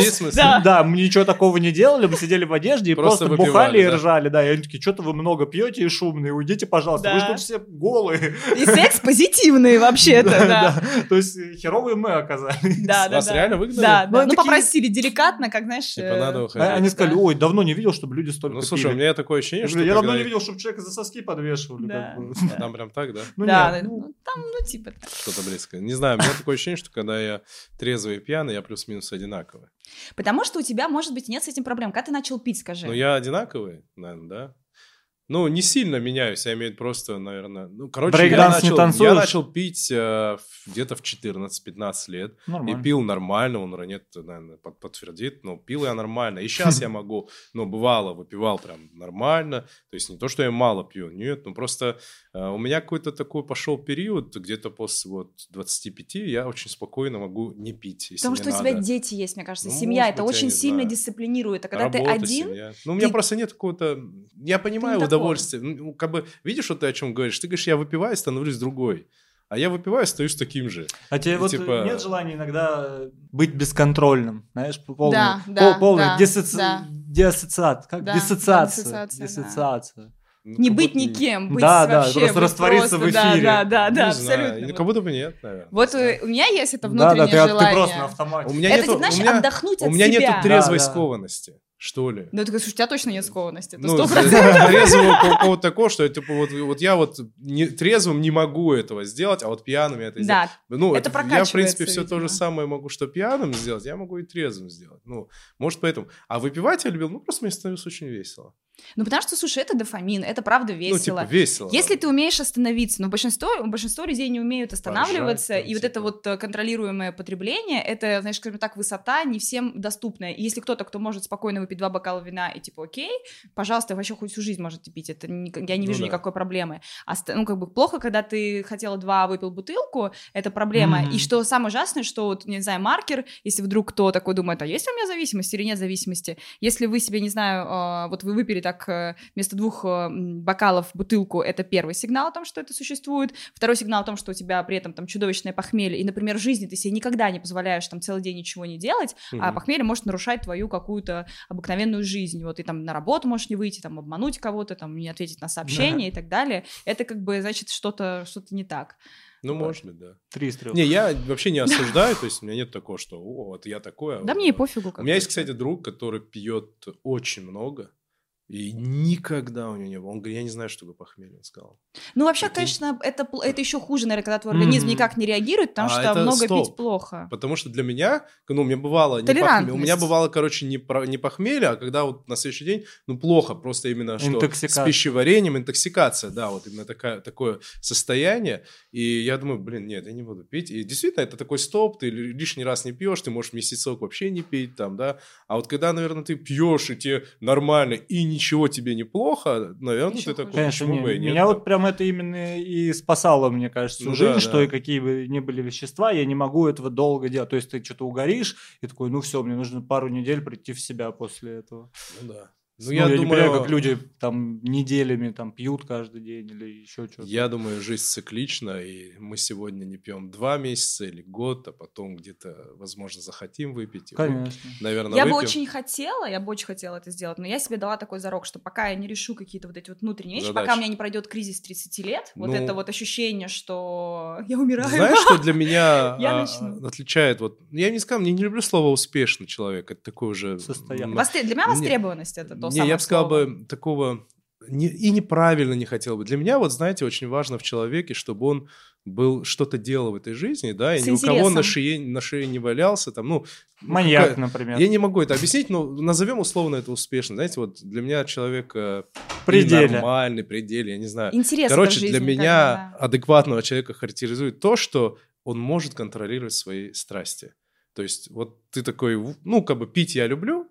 Да, мы ничего такого не делали, мы сидели в одежде и просто бухали и ржали. Да, и они такие, что-то вы много пьете и шумные, уйдите, пожалуйста. Вы же тут все голые. И секс позитивный вообще-то, да. То есть херовые мы оказались. Да, да, Вас реально выгнали? Да, да. Ну, попросили деликатно, как, знаешь... Типа э, надо уходить. Они сказали, ой, давно не видел, чтобы люди столько Ну, слушай, у меня такое ощущение, что... Я давно не видел, чтобы человека за соски подвешивали. Там прям так, да? Ну, да, ну, там, ну, типа Что-то близкое. Не знаю, у меня такое ощущение, что когда я трезвый и пьяный, я плюс-минус одинаковый. Потому что у тебя, может быть, нет с этим проблем. Когда ты начал пить, скажи? Ну, я одинаковый, наверное, да. Ну, не сильно меняюсь, я имею в виду просто, наверное... Ну, короче, я начал, я начал пить э, где-то в 14-15 лет. Нормально. И пил нормально, он нет, наверное, под, подтвердит, но пил я нормально. И сейчас я могу, ну, бывало, выпивал прям нормально. То есть не то, что я мало пью, нет, ну, просто у меня какой-то такой пошел период, где-то после вот 25 я очень спокойно могу не пить, Потому что у тебя дети есть, мне кажется, ну, семья, это быть, очень сильно знаю. дисциплинирует. А когда Работа, ты один... Семья. Ну, у меня просто нет какого-то... Я понимаю, удовольствие. Ну, как бы, видишь, вот ты о чем говоришь? Ты говоришь, я выпиваю, становлюсь другой. А я выпиваю, остаюсь таким же. А тебе и, вот типа... нет желания иногда быть бесконтрольным, знаешь, полный, да, да, пол, полный да, диссоци... да. диассоциат, как да, диссоциация, диссоциация, диссоциация. Да. Ну, не быть никем, быть да, вообще, да, просто раствориться просто, в эфире. Да, да, да, не да абсолютно. Знаю. Как будто бы нет, наверное. Вот у, у меня есть это внутреннее да, да, ты, желание. ты просто на автомате. У меня это, нету, знаешь, у меня, отдохнуть от У меня себя. нету трезвой да, да. скованности что ли. Ну, ты говоришь, у тебя точно нет скованности. Это ну, 100%. трезвого какого-то такого, что типа, вот, вот я вот не, трезвым не могу этого сделать, а вот пьяным я это сделать. Да, ну, это, это Я, в принципе, все то же самое могу, что пьяным сделать, я могу и трезвым сделать. Ну, может, поэтому. А выпивать я любил, ну, просто мне становилось очень весело. Ну, потому что, слушай, это дофамин, это правда весело. Ну, типа, весело. Если ты умеешь остановиться, но большинство, большинство людей не умеют останавливаться, Поржать, там, и типа. вот это вот контролируемое потребление, это, знаешь, скажем так, высота не всем доступная. И если кто-то, кто может спокойно выпить два бокала вина и типа, окей, пожалуйста, вообще хоть всю жизнь можете пить, это не, я не вижу ну, да. никакой проблемы. А, ну, как бы плохо, когда ты хотела два, выпил бутылку, это проблема. Mm-hmm. И что самое ужасное, что вот, не знаю, маркер, если вдруг кто такой думает, а есть у меня зависимость или нет зависимости, если вы себе, не знаю, э, вот вы выпили так э, вместо двух э, бокалов бутылку, это первый сигнал о том, что это существует. Второй сигнал о том, что у тебя при этом там чудовищное похмелье, и, например, в жизни ты себе никогда не позволяешь там целый день ничего не делать, угу. а похмелье может нарушать твою какую-то обыкновенную жизнь. Вот ты там на работу можешь не выйти, там обмануть кого-то, там не ответить на сообщение да. и так далее. Это как бы значит что-то что не так. Ну, вот. может быть, да. Три трех. Не, я вообще не осуждаю, то есть у меня нет такого, что о, вот я такое. Да мне и пофигу. У меня есть, кстати, друг, который пьет очень много, и никогда у него не было. Он говорит, я не знаю, что такое похмелье, он сказал. Ну, вообще, это... конечно, это, это еще хуже, наверное, когда твой организм mm-hmm. никак не реагирует, потому а что много стоп. пить плохо. Потому что для меня, ну, у меня бывало не похмелье, у меня бывало, короче, не, про, не похмелье, а когда вот на следующий день, ну, плохо, просто именно что с пищеварением, интоксикация, да, вот именно такая, такое состояние. И я думаю, блин, нет, я не буду пить. И действительно, это такой стоп, ты лишний раз не пьешь, ты можешь месяцок вообще не пить там, да. А вот когда, наверное, ты пьешь, и тебе нормально, и не ничего тебе неплохо, наверное, Еще ты такой, Конечно, почему не, Меня вот прям это именно и спасало, мне кажется, ну, жизнь, да, что да. и какие бы ни были вещества, я не могу этого долго делать. То есть ты что-то угоришь, и такой, ну все, мне нужно пару недель прийти в себя после этого. Ну да. Ну, ну я, я думаю, не понимаю, как люди там неделями там пьют каждый день или еще что-то. Я думаю, жизнь циклична, и мы сегодня не пьем два месяца или год, а потом где-то, возможно, захотим выпить. Конечно. Мы, наверное, я выпьем. бы очень хотела, я бы очень хотела это сделать, но я себе дала такой зарок, что пока я не решу какие-то вот эти вот внутренние вещи, Задачи. пока у меня не пройдет кризис 30 лет, ну, вот это вот ощущение, что я умираю. Знаешь, что для меня а, отличает вот, я не скажу, я не люблю слово успешный человек, это такой уже состояние. Для меня востребованность это то не, я бы сказал бы такого не, и неправильно не хотел бы. Для меня, вот знаете, очень важно в человеке, чтобы он был что-то делал в этой жизни, да, и С ни интересом. у кого на шее, на шее не валялся, там, ну... Маньяк, какая... например. Я не могу это объяснить, но назовем условно это успешно. Знаете, вот для меня человек э, пределе. нормальный, пределе, я не знаю. Интерес Короче, жизни, для меня да. адекватного человека характеризует то, что он может контролировать свои страсти. То есть вот ты такой, ну, как бы пить я люблю,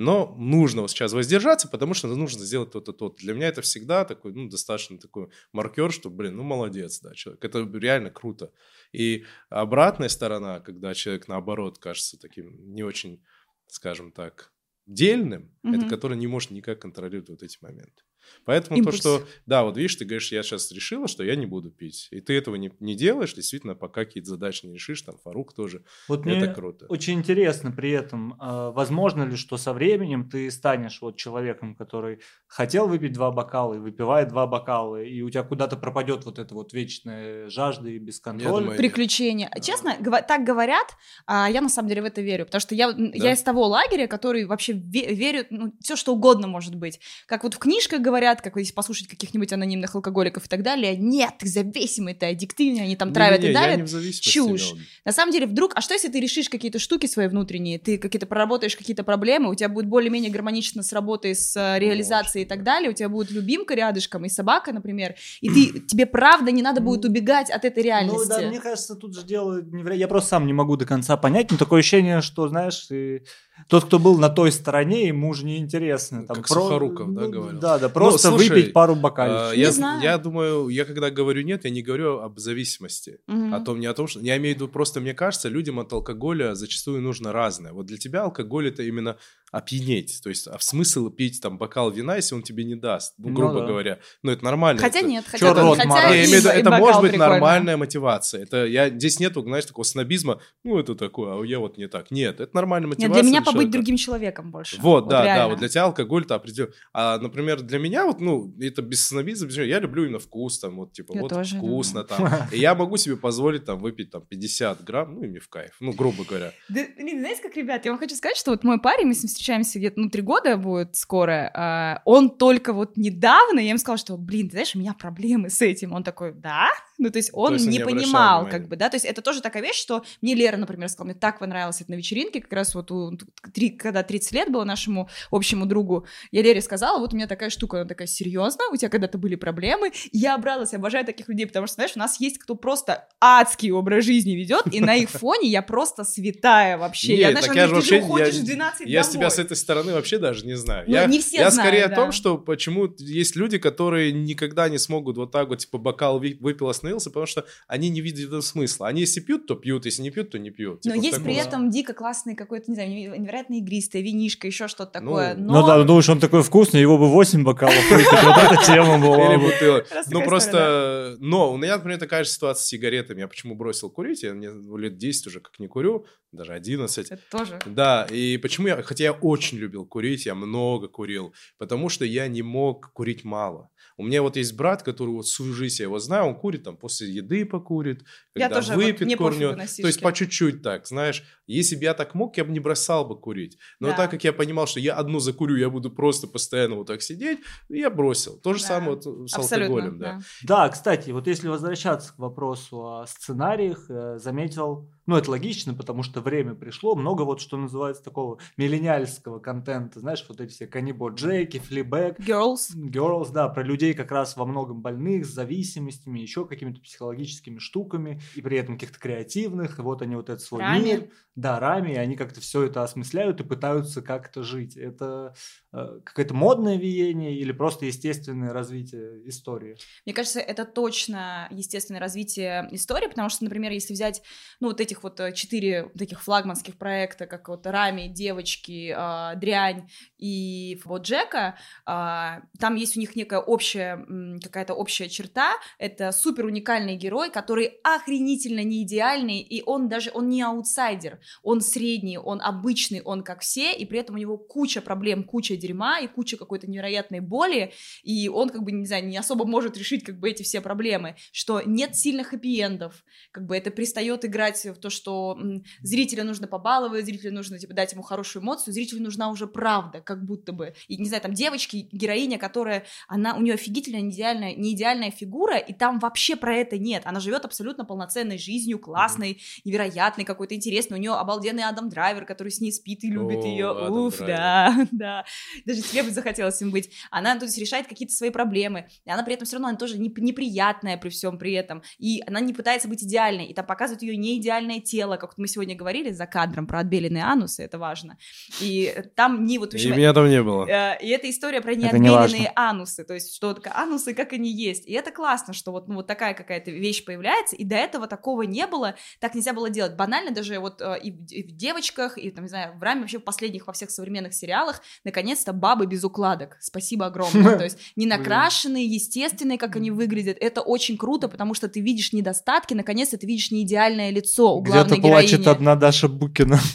но нужно вот сейчас воздержаться, потому что нужно сделать то-то, то Для меня это всегда такой, ну, достаточно такой маркер, что, блин, ну, молодец, да, человек. Это реально круто. И обратная сторона, когда человек, наоборот, кажется таким не очень, скажем так, дельным, mm-hmm. это который не может никак контролировать вот эти моменты. Поэтому Импульс. то, что, да, вот видишь, ты говоришь, я сейчас решила, что я не буду пить. И ты этого не, не делаешь, действительно, пока какие-то задачи не решишь, там, Фарук тоже. Вот это мне круто. очень интересно при этом, а, возможно ли, что со временем ты станешь вот человеком, который хотел выпить два бокала и выпивает два бокала, и у тебя куда-то пропадет вот эта вот вечная жажда и бесконтроль. Приключения. Нет. Честно, так говорят, а я на самом деле в это верю, потому что я, да. я из того лагеря, который вообще верю, ну, все что угодно может быть. Как вот в книжках говорят, как если послушать каких-нибудь анонимных алкоголиков и так далее, нет, ты зависимый, ты аддиктивный, они там травят не, не, и давят. Чушь. На самом деле, вдруг, а что если ты решишь какие-то штуки свои внутренние, ты какие-то проработаешь какие-то проблемы, у тебя будет более-менее гармонично с работой, с э, реализацией и так далее, у тебя будет любимка рядышком и собака, например, и ты, тебе правда не надо будет убегать от этой реальности. Ну да, мне кажется, тут же дело. Я просто сам не могу до конца понять, но такое ощущение, что, знаешь, ты тот, кто был на той стороне, ему уже неинтересно. Там как про... Сухоруков, да, говорил? Да, да, просто ну, слушай, выпить пару бокалов. Э, я, знаю. я думаю, я когда говорю нет, я не говорю об зависимости. Угу. О том, не о том, что... Я имею в виду, просто мне кажется, людям от алкоголя зачастую нужно разное. Вот для тебя алкоголь это именно опьянеть. То есть, а в смысл пить там бокал вина, если он тебе не даст, ну, грубо ну, да. говоря. Ну, это нормально. Хотя это... нет, хотя, рот хотя имею, это может быть прикольно. нормальная мотивация. Это я здесь нету, знаешь, такого снобизма. Ну, это такое, а я вот не так. Нет, это нормальная мотивация. Нет, для меня побыть человека. другим человеком больше. Вот, вот да, реально. да, вот для тебя алкоголь-то определенно. А, например, для меня вот, ну, это без снобизма, без... я люблю именно вкус, там, вот, типа, я вот вкусно люблю. там. И я могу себе позволить там выпить там 50 грамм, ну, и мне в кайф, ну, грубо говоря. Да, знаете, как, ребят, я вам хочу сказать, что вот мой парень, мы с ним встречаемся где-то, ну, три года будет скоро, а, он только вот недавно, я ему сказала, что, блин, ты знаешь, у меня проблемы с этим. Он такой, да? Ну, то есть он то есть не, не понимал, как бы, да, то есть это тоже такая вещь, что мне Лера, например, сказала, мне так понравилось это на вечеринке, как раз вот у, три, когда 30 лет было нашему общему другу, я Лере сказала, вот у меня такая штука, она такая, серьезно, у тебя когда-то были проблемы? я обрадовалась, обожаю таких людей, потому что, знаешь, у нас есть кто просто адский образ жизни ведет, и на их фоне я просто святая вообще. я, знаешь, я же вообще, я, я с тебя с этой стороны вообще даже не знаю. Ну, я, я скорее о том, что почему есть люди, которые никогда не смогут вот так вот, типа, бокал выпил, остановился, остановился, потому что они не видят этого смысла. Они если пьют, то пьют, если не пьют, то не пьют. Но Типа, есть при этом дико классный какой-то, не знаю, невероятно игристое, винишко, еще что-то Ну, такое. Ну но... да, думаешь, он такой вкусный, его бы 8 бокалов выпить. Вот эта тема была бы. Ну просто, но у меня, например, такая же ситуация с сигаретами. Я почему бросил курить? Я мне лет 10 уже как не курю, даже 11. Это тоже. Да, и почему я, хотя я очень любил курить, я много курил, потому что я не мог курить мало. У меня вот есть брат, который вот всю жизнь, я его знаю, он курит там после еды покурит, Я когда тоже, вот, выпит курнет. на То есть по чуть-чуть так, знаешь. Если бы я так мог, я бы не бросал бы курить. Но Да. так как я понимал, что я одну закурю, я буду просто постоянно вот так сидеть, я бросил. То же Да. самое вот с Абсолютно, алкоголем, да. да. Да, кстати, вот если возвращаться к вопросу о сценариях, э, заметил, ну это логично, потому что время пришло, много вот что называется такого миллениальского контента, знаешь, вот эти все Канибо Джеки, Флибэк, Girls. Girls, да, про людей как раз во многом больных, с зависимостями, еще какими-то психологическими штуками, и при этом каких-то креативных, и вот они вот этот свой Рами. мир, да, рами, и они как-то все это осмысляют и пытаются как-то жить. Это э, какое-то модное веяние или просто естественное развитие истории? Мне кажется, это точно естественное развитие истории, потому что, например, если взять, ну, вот этих вот э, четыре таких флагманских проекта, как вот Рами, Девочки, а, Дрянь и вот Джека, а, там есть у них некая общая, какая-то общая черта, это супер уникальный герой, который охренительно не идеальный, и он даже, он не аутсайдер, он средний, он обычный, он как все, и при этом у него куча проблем, куча дерьма и куча какой-то невероятной боли, и он, как бы, не знаю, не особо может решить, как бы, эти все проблемы, что нет сильных хэппи-эндов, как бы, это пристает играть в то, что зрителя нужно побаловать, зрителю нужно, типа, дать ему хорошую эмоцию, зрителю нужна уже правда, как будто бы, и, не знаю, там, девочки, героиня, которая, она, у нее офигительно не идеальная, не идеальная фигура, и там вообще про это нет, она живет абсолютно полноценной жизнью, классной, невероятной, какой-то интересной, у нее обалденный Адам Драйвер, который с ней спит и любит О, ее, Адам уф, Драйвер. да, да, даже тебе бы захотелось им быть. Она то есть решает какие-то свои проблемы, и она при этом все равно она тоже не- неприятная при всем при этом, и она не пытается быть идеальной, и там показывают ее не идеальное тело, как вот мы сегодня говорили за кадром про отбеленные анусы, это важно, и там не вот в И общем, меня там не было. Э, И это история про Это не неотбеленные анусы, то есть что анусы, как они есть. И это классно, что вот, ну, вот такая какая-то вещь появляется, и до этого такого не было, так нельзя было делать. Банально даже вот э, и в, и в девочках, и там, не знаю, в раме вообще в последних во всех современных сериалах, наконец-то бабы без укладок. Спасибо огромное. То есть не накрашенные, естественные, как они выглядят. Это очень круто, потому что ты видишь недостатки, наконец-то ты видишь не идеальное лицо главной Где-то плачет одна Даша Букина.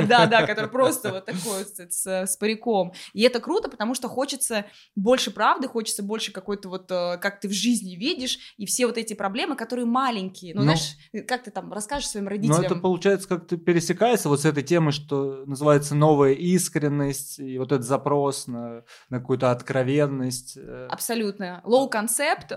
Да, да, да, который просто вот такой с, париком. И это круто, потому что хочется больше правды, хочется больше какой-то вот, э, как ты в жизни видишь, и все вот эти проблемы, которые маленькие. Ну, Ну. знаешь, как ты там расскажешь своим родителям? это, получается, как-то пересекается вот с этой темой, что называется новая искренность, и вот этот запрос на, на какую-то откровенность. э, Абсолютно. Low концепт,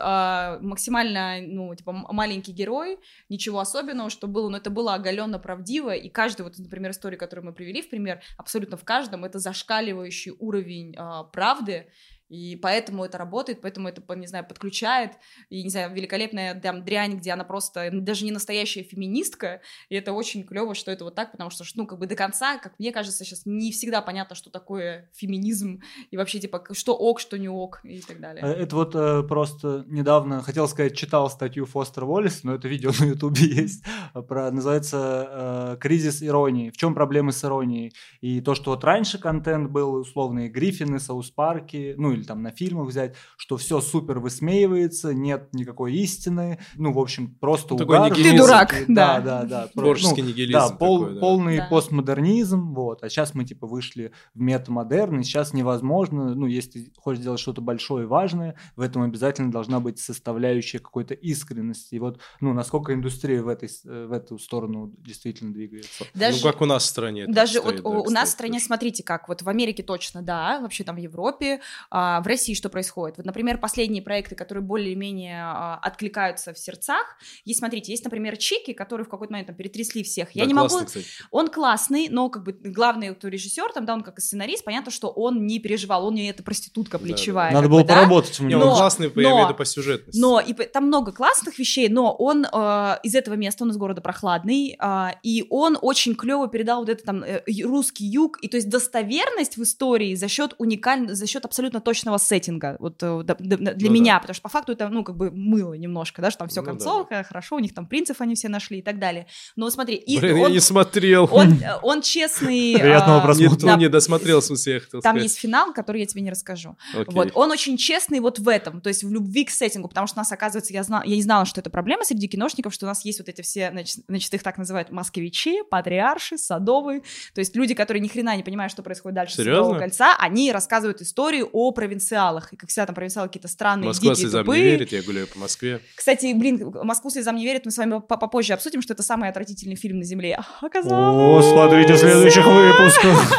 максимально, ну, типа, маленький герой, ничего особенного, что было, но это было оголенно правдиво, и каждый, вот, например, история, которую мы привели в пример, абсолютно в каждом, это зашкаливающий уровень а, правды, и поэтому это работает, поэтому это, не знаю, подключает, и, не знаю, великолепная там дрянь, где она просто даже не настоящая феминистка, и это очень клево, что это вот так, потому что, ну, как бы до конца, как мне кажется, сейчас не всегда понятно, что такое феминизм, и вообще, типа, что ок, что не ок, и так далее. Э, Это вот э, просто недавно, хотел сказать, читал статью Фостер Уоллес, но это видео на Ютубе есть, э, про, называется э, «Кризис иронии». В чем проблемы с иронией? И то, что вот раньше контент был, условные Гриффины, South Park и, ну или там на фильмах взять, что все супер высмеивается, нет никакой истины, ну, в общем, просто Такой угар. нигилизм. Ты дурак, да. да. Да, да. Творческий ну, нигилизм Да, пол- такой, да. полный Да. постмодернизм, вот. А сейчас мы типа вышли в метамодерн, и сейчас невозможно, ну, если ты хочешь сделать что-то большое и важное, в этом обязательно должна быть составляющая какой-то искренности. И вот, ну, насколько индустрия в, этой, э, в эту сторону действительно двигается. Даже, Ну, как у нас в стране. даже стоит, вот да, у, у нас в стране, смотрите, как вот в Америке точно, да, вообще там в Европе, а, в России что происходит? Вот, например, последние проекты, которые более-менее а, откликаются в сердцах, есть, смотрите, есть, например, Чики, которые в какой-то момент там перетрясли всех. Я Да, не классный, могу... кстати. Он классный, но как бы главный кто режиссер, там, да, он как и сценарист, понятно, что он не переживал, он не эта проститутка Да, да. плечевая. Надо было бы, да? поработать у Не, него. он Но- классный, по- я но- имею в виду по сюжетности. Но и там много классных вещей, но он э, из этого места, он из города прохладный, э, и он очень клево передал вот это там э, русский юг, и то есть достоверность в истории за счет уникальной, за счет абсолютно восточного сеттинга, вот э, для ну, меня, да. потому что по факту это, ну, как бы мыло немножко, да, что там все ну, концовка, да. хорошо, у них там принцев они все нашли и так далее. Но смотри, и Блин, он, я не смотрел. Он, он честный. Приятного а, просмотра. Не, не досмотрел, в смысле, я хотел Там сказать. есть финал, который я тебе не расскажу. Окей. Вот, он очень честный вот в этом, то есть в любви к сеттингу, потому что у нас, оказывается, я, знал, я не знала, что это проблема среди киношников, что у нас есть вот эти все, значит, их так называют москвичи, патриарши, садовые, то есть люди, которые ни хрена не понимают, что происходит дальше Серьезно? Кольца, они рассказывают историю о провинциалах, и как всегда там провинциалы какие-то странные, Москва дикие, слезам тупые. не верит, я гуляю по Москве. Кстати, блин, Москву слезам не верит, мы с вами попозже обсудим, что это самый отвратительный фильм на Земле. Оказалось. О, смотрите следующих выпусках.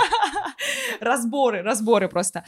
Разборы, разборы просто.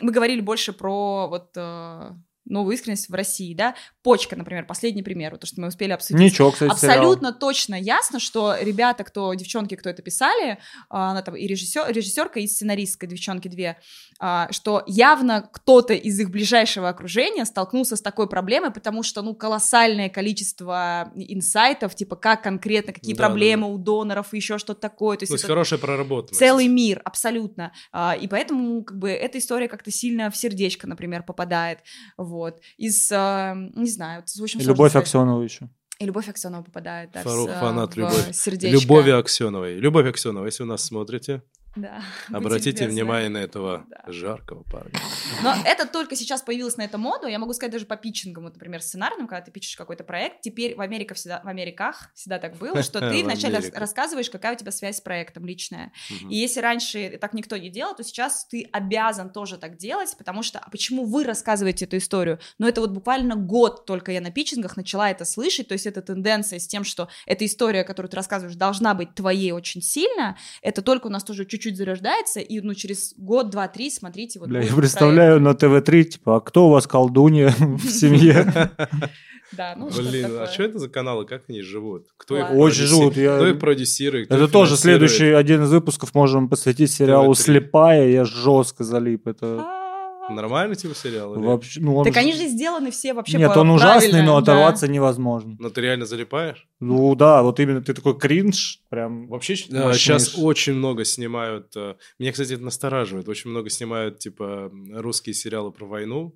Мы говорили больше про вот э, новую искренность в России, да, почка, например, последний пример, вот то, что мы успели обсудить. Ничего, кстати, Абсолютно сериал. точно ясно, что ребята, кто, девчонки, кто это писали, а, она там и режиссер, режиссерка, и сценаристка, девчонки две, а, что явно кто-то из их ближайшего окружения столкнулся с такой проблемой, потому что, ну, колоссальное количество инсайтов, типа, как конкретно, какие да, проблемы да, у доноров и еще что-то такое. То есть, то есть хорошая проработанность. Целый мир, абсолютно. А, и поэтому, как бы, эта история как-то сильно в сердечко, например, попадает, вот. Из, не знаю, это очень Любовь Аксенова еще. И Любовь Аксенова попадает, да, Фарух, в, фанат в Любовь. сердечко. Любови Аксеновой. Любовь Аксенова, если вы нас смотрите, да. Обратите внимание на этого да. жаркого парня. Но это только сейчас появилась на это моду. Я могу сказать даже по питчингам, вот, например, сценарным, когда ты пишешь какой-то проект, теперь в Америке всегда, в Америках всегда так было, что ты вначале рассказываешь, какая у тебя связь с проектом личная. И если раньше так никто не делал, то сейчас ты обязан тоже так делать, потому что а почему вы рассказываете эту историю? Но это вот буквально год только я на питчингах начала это слышать, то есть эта тенденция с тем, что эта история, которую ты рассказываешь, должна быть твоей очень сильно, это только у нас тоже чуть чуть-чуть зарождается, и ну через год, два, три, смотрите. Вот Бля, я представляю проект. на ТВ-3, типа, а кто у вас колдунья в семье? Да, ну Блин, а что это за каналы, как они живут? Кто их Очень живут. Я... Кто их продюсирует? Это тоже следующий один из выпусков можем посвятить сериалу «Слепая». Я жестко залип. Это... Нормальный типа сериал? Или? Вообще, ну, он... Так они же сделаны все вообще Нет, он ужасный, но оторваться да. невозможно. Но ты реально залипаешь? Ну да, вот именно ты такой кринж, прям... Вообще сейчас очень много снимают... Э, меня, кстати, это настораживает. Очень много снимают, типа, русские сериалы про войну.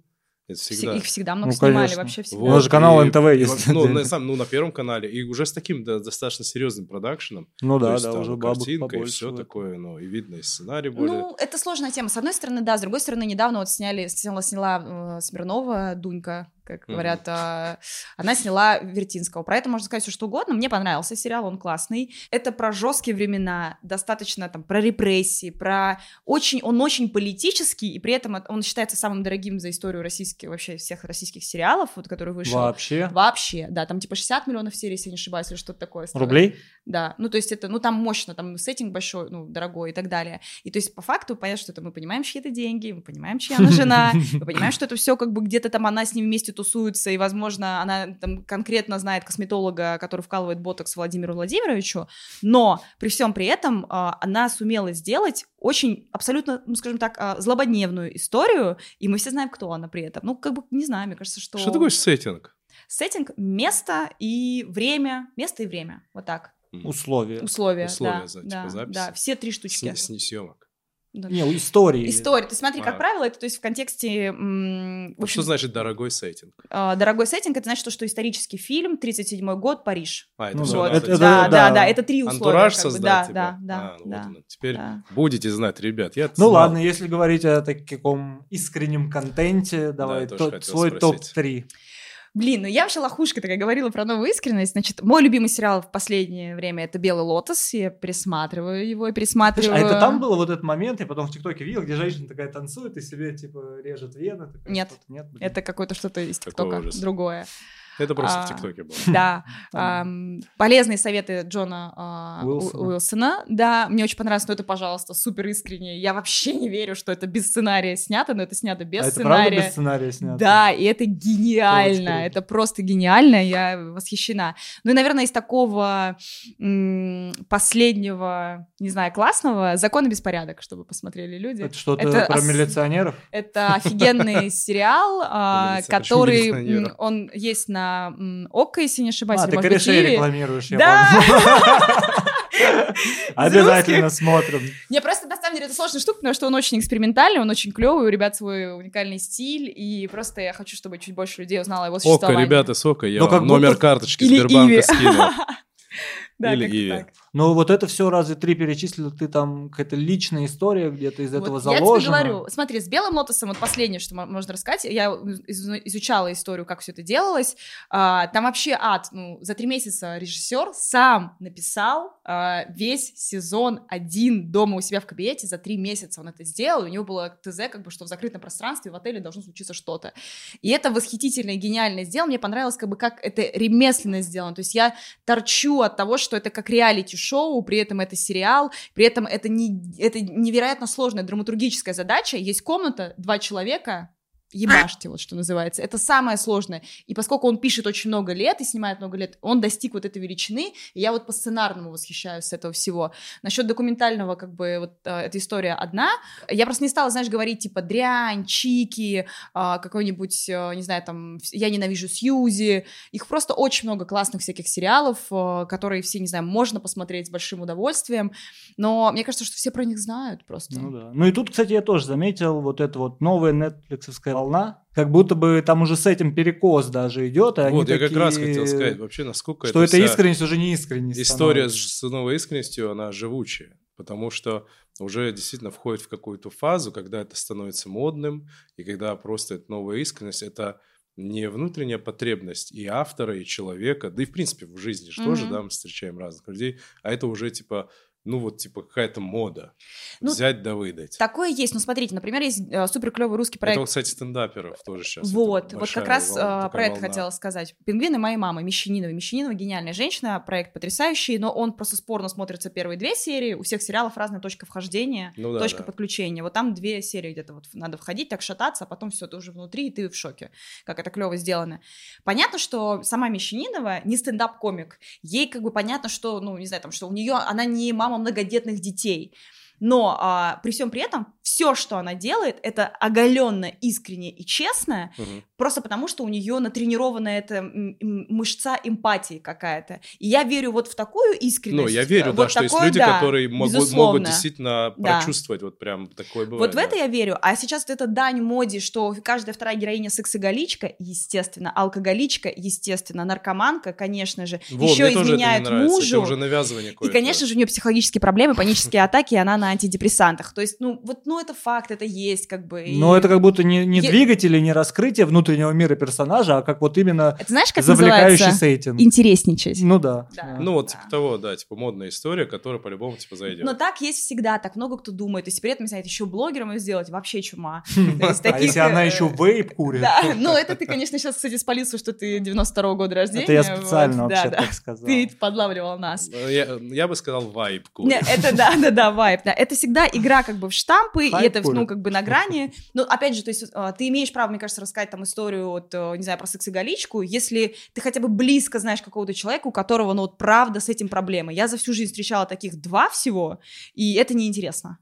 Это всегда. Их всегда много ну, снимали, конечно. вообще всегда. Вот, У нас же канал НТВ есть. Ну, на, сам, ну, на Первом канале. И уже с таким да, достаточно серьезным продакшеном. Ну да, есть, да, там, уже картинка и все такое, ну, и видно, и сценарий более... Ну, это сложная тема. С одной стороны, да, с другой стороны, недавно вот сняли, сняла, сняла э, Смирнова Дунька, как говорят. Mm-hmm. Она сняла Вертинского. Про это можно сказать все что угодно. Мне понравился сериал, он классный. Это про жесткие времена, достаточно там про репрессии, про очень, он очень политический, и при этом он считается самым дорогим за историю российских, вообще всех российских сериалов, вот, который вышел. Вообще? Вообще, да, там типа 60 миллионов серий, если не ошибаюсь, или что-то такое. Рублей? Да, ну то есть это, ну там мощно, там сеттинг большой, ну дорогой и так далее. И то есть по факту понятно, что это мы понимаем, чьи это деньги, мы понимаем, чья она жена, мы понимаем, что это все как бы где-то там она с ним вместе тусуется, и, возможно, она там конкретно знает косметолога, который вкалывает ботокс Владимиру Владимировичу, но при всем при этом а, она сумела сделать очень абсолютно, ну, скажем так, а, злободневную историю, и мы все знаем, кто она при этом. Ну, как бы, не знаю, мне кажется, что... Что такое сеттинг? Сеттинг — место и время, место и время, вот так. Условия. Условия, Условия да, за, типа, да, записи. да, все три штучки. С, с съемок. Да. Не, истории. История. Ты смотри, как а. правило, это то есть в контексте... М, в общем, что значит дорогой сеттинг? Э, дорогой сеттинг, это значит, что, что исторический фильм, 37-й год, Париж. А, это ну, все. Вот. Это, это, да, да, да, это три условия. Антураж создать, да, типа? да, да, а, ну, да, вот Теперь да. будете знать, ребят. Я ну знал. ладно, если говорить о таком искреннем контенте, давай Да, топ, свой топ-3. Блин, ну я вообще лохушка такая говорила про новую искренность. Значит, мой любимый сериал в последнее время это «Белый лотос». Я пересматриваю его и пересматриваю. А это там был вот этот момент, я потом в ТикТоке видел, где женщина такая танцует и себе, типа, режет вены. Такая, Нет, нет это какое-то что-то из ТикТока, другое. Это просто а, в ТикТоке было. Да. А, полезные советы Джона а, Уилсона. Уилсона. Да, мне очень понравилось, но это, пожалуйста, супер искренне. Я вообще не верю, что это без сценария снято, но это снято без а сценария. Это правда без сценария снято? Да, и это гениально. Это, это просто гениально. Я восхищена. Ну и, наверное, из такого м- последнего, не знаю, классного «Закон и беспорядок», чтобы посмотрели люди. Это что-то это про ос... милиционеров? Это офигенный сериал, а, который он есть на на ОККО, если не ошибаюсь. А, ты корешей рекламируешь, я Да! Обязательно смотрим. Не, просто на самом деле это сложная штука, потому что он очень экспериментальный, он очень клевый, у ребят свой уникальный стиль, и просто я хочу, чтобы чуть больше людей узнало его существование. Ока, ребята, сока, я ну, номер карточки Сбербанка скину. Да, Или Иви. Так. Но вот это все разве три перечислил, ты там какая-то личная история где-то из вот этого заложена? Я тебе говорю, смотри, с Белым Лотосом, вот последнее, что можно рассказать, я изучала историю, как все это делалось, а, там вообще ад, ну, за три месяца режиссер сам написал а, весь сезон один дома у себя в кабинете, за три месяца он это сделал, у него было ТЗ, как бы, что в закрытом пространстве в отеле должно случиться что-то. И это восхитительно и гениально сделано, мне понравилось, как бы, как это ремесленно сделано, то есть я торчу от того, что это как реалити-шоу, при этом это сериал, при этом это, не, это невероятно сложная драматургическая задача. Есть комната, два человека, ебашьте, вот что называется. Это самое сложное. И поскольку он пишет очень много лет и снимает много лет, он достиг вот этой величины, и я вот по сценарному восхищаюсь этого всего. Насчет документального, как бы, вот э, эта история одна. Я просто не стала, знаешь, говорить, типа, дрянь, чики, э, какой-нибудь, э, не знаю, там, я ненавижу Сьюзи. Их просто очень много классных всяких сериалов, э, которые все, не знаю, можно посмотреть с большим удовольствием, но мне кажется, что все про них знают просто. Ну да. Ну и тут, кстати, я тоже заметил вот это вот новое нетфликсовское волна, как будто бы там уже с этим перекос даже идет. И вот, я такие, как раз хотел сказать, вообще, насколько что это, это искренность уже не искренность. История становится. с новой искренностью, она живучая, потому что уже действительно входит в какую-то фазу, когда это становится модным, и когда просто эта новая искренность, это не внутренняя потребность и автора, и человека, да и в принципе в жизни же mm-hmm. тоже, да, мы встречаем разных людей, а это уже типа ну вот типа какая-то мода. Ну, Взять да выдать. Такое есть. Ну смотрите, например, есть э, супер клевый русский проект. Это, кстати, стендаперов тоже сейчас. Вот, вот как раз волна, про это волна. хотела сказать. «Пингвины моей мамы» Мещанинова. Мещанинова гениальная женщина, проект потрясающий, но он просто спорно смотрится первые две серии. У всех сериалов разная точка вхождения, ну, да, точка да. подключения. Вот там две серии где-то вот надо входить, так шататься, а потом все, ты уже внутри, и ты в шоке, как это клево сделано. Понятно, что сама Мещанинова не стендап-комик. Ей как бы понятно, что, ну, не знаю, там, что у нее, она не мама многодетных детей. Но а, при всем при этом все, что она делает, это оголенно, искренне и честно, угу. просто потому что у нее натренирована эта мышца эмпатии какая-то. И я верю вот в такую искренность. Ну, я верю, вот да, что есть люди, да, которые могут, могут действительно да. прочувствовать вот прям такое бывает. Вот в это я верю. А сейчас вот это дань моде, что каждая вторая героиня сексоголичка, естественно, алкоголичка, естественно, наркоманка, конечно же, вот, еще изменяет мужу. Это уже навязывание И, конечно же, у нее психологические проблемы, панические атаки, и она на антидепрессантах. То есть, ну, вот, ну, это факт, это есть, как бы. И... Но это как будто не, не Я... двигатель и не раскрытие внутреннего мира персонажа, а как вот именно это знаешь, как завлекающий сеттинг. Интересничать. Ну да. да. Ну вот, типа того, да, типа модная история, которая по-любому, типа, зайдет. Но так есть всегда, так много кто думает. То есть при этом, не знаю, еще блогером ее сделать, вообще чума. А если она еще вейп курит? Да, ну это ты, конечно, сейчас, кстати, спалился, что ты 92-го года рождения. Это я специально вообще так сказал. Ты подлавливал нас. Я бы сказал вайп курит. Это да, да, да, вайп, да. Это всегда игра как бы в штампы, и это, ну, как бы на грани. Но, опять же, то есть а, ты имеешь право, мне кажется, рассказать там историю, вот, э, не знаю, про сексоголичку, если ты хотя бы близко знаешь какого-то человека, у которого, ну, вот, правда с этим проблемы. Я за всю жизнь встречала таких два всего, и это неинтересно.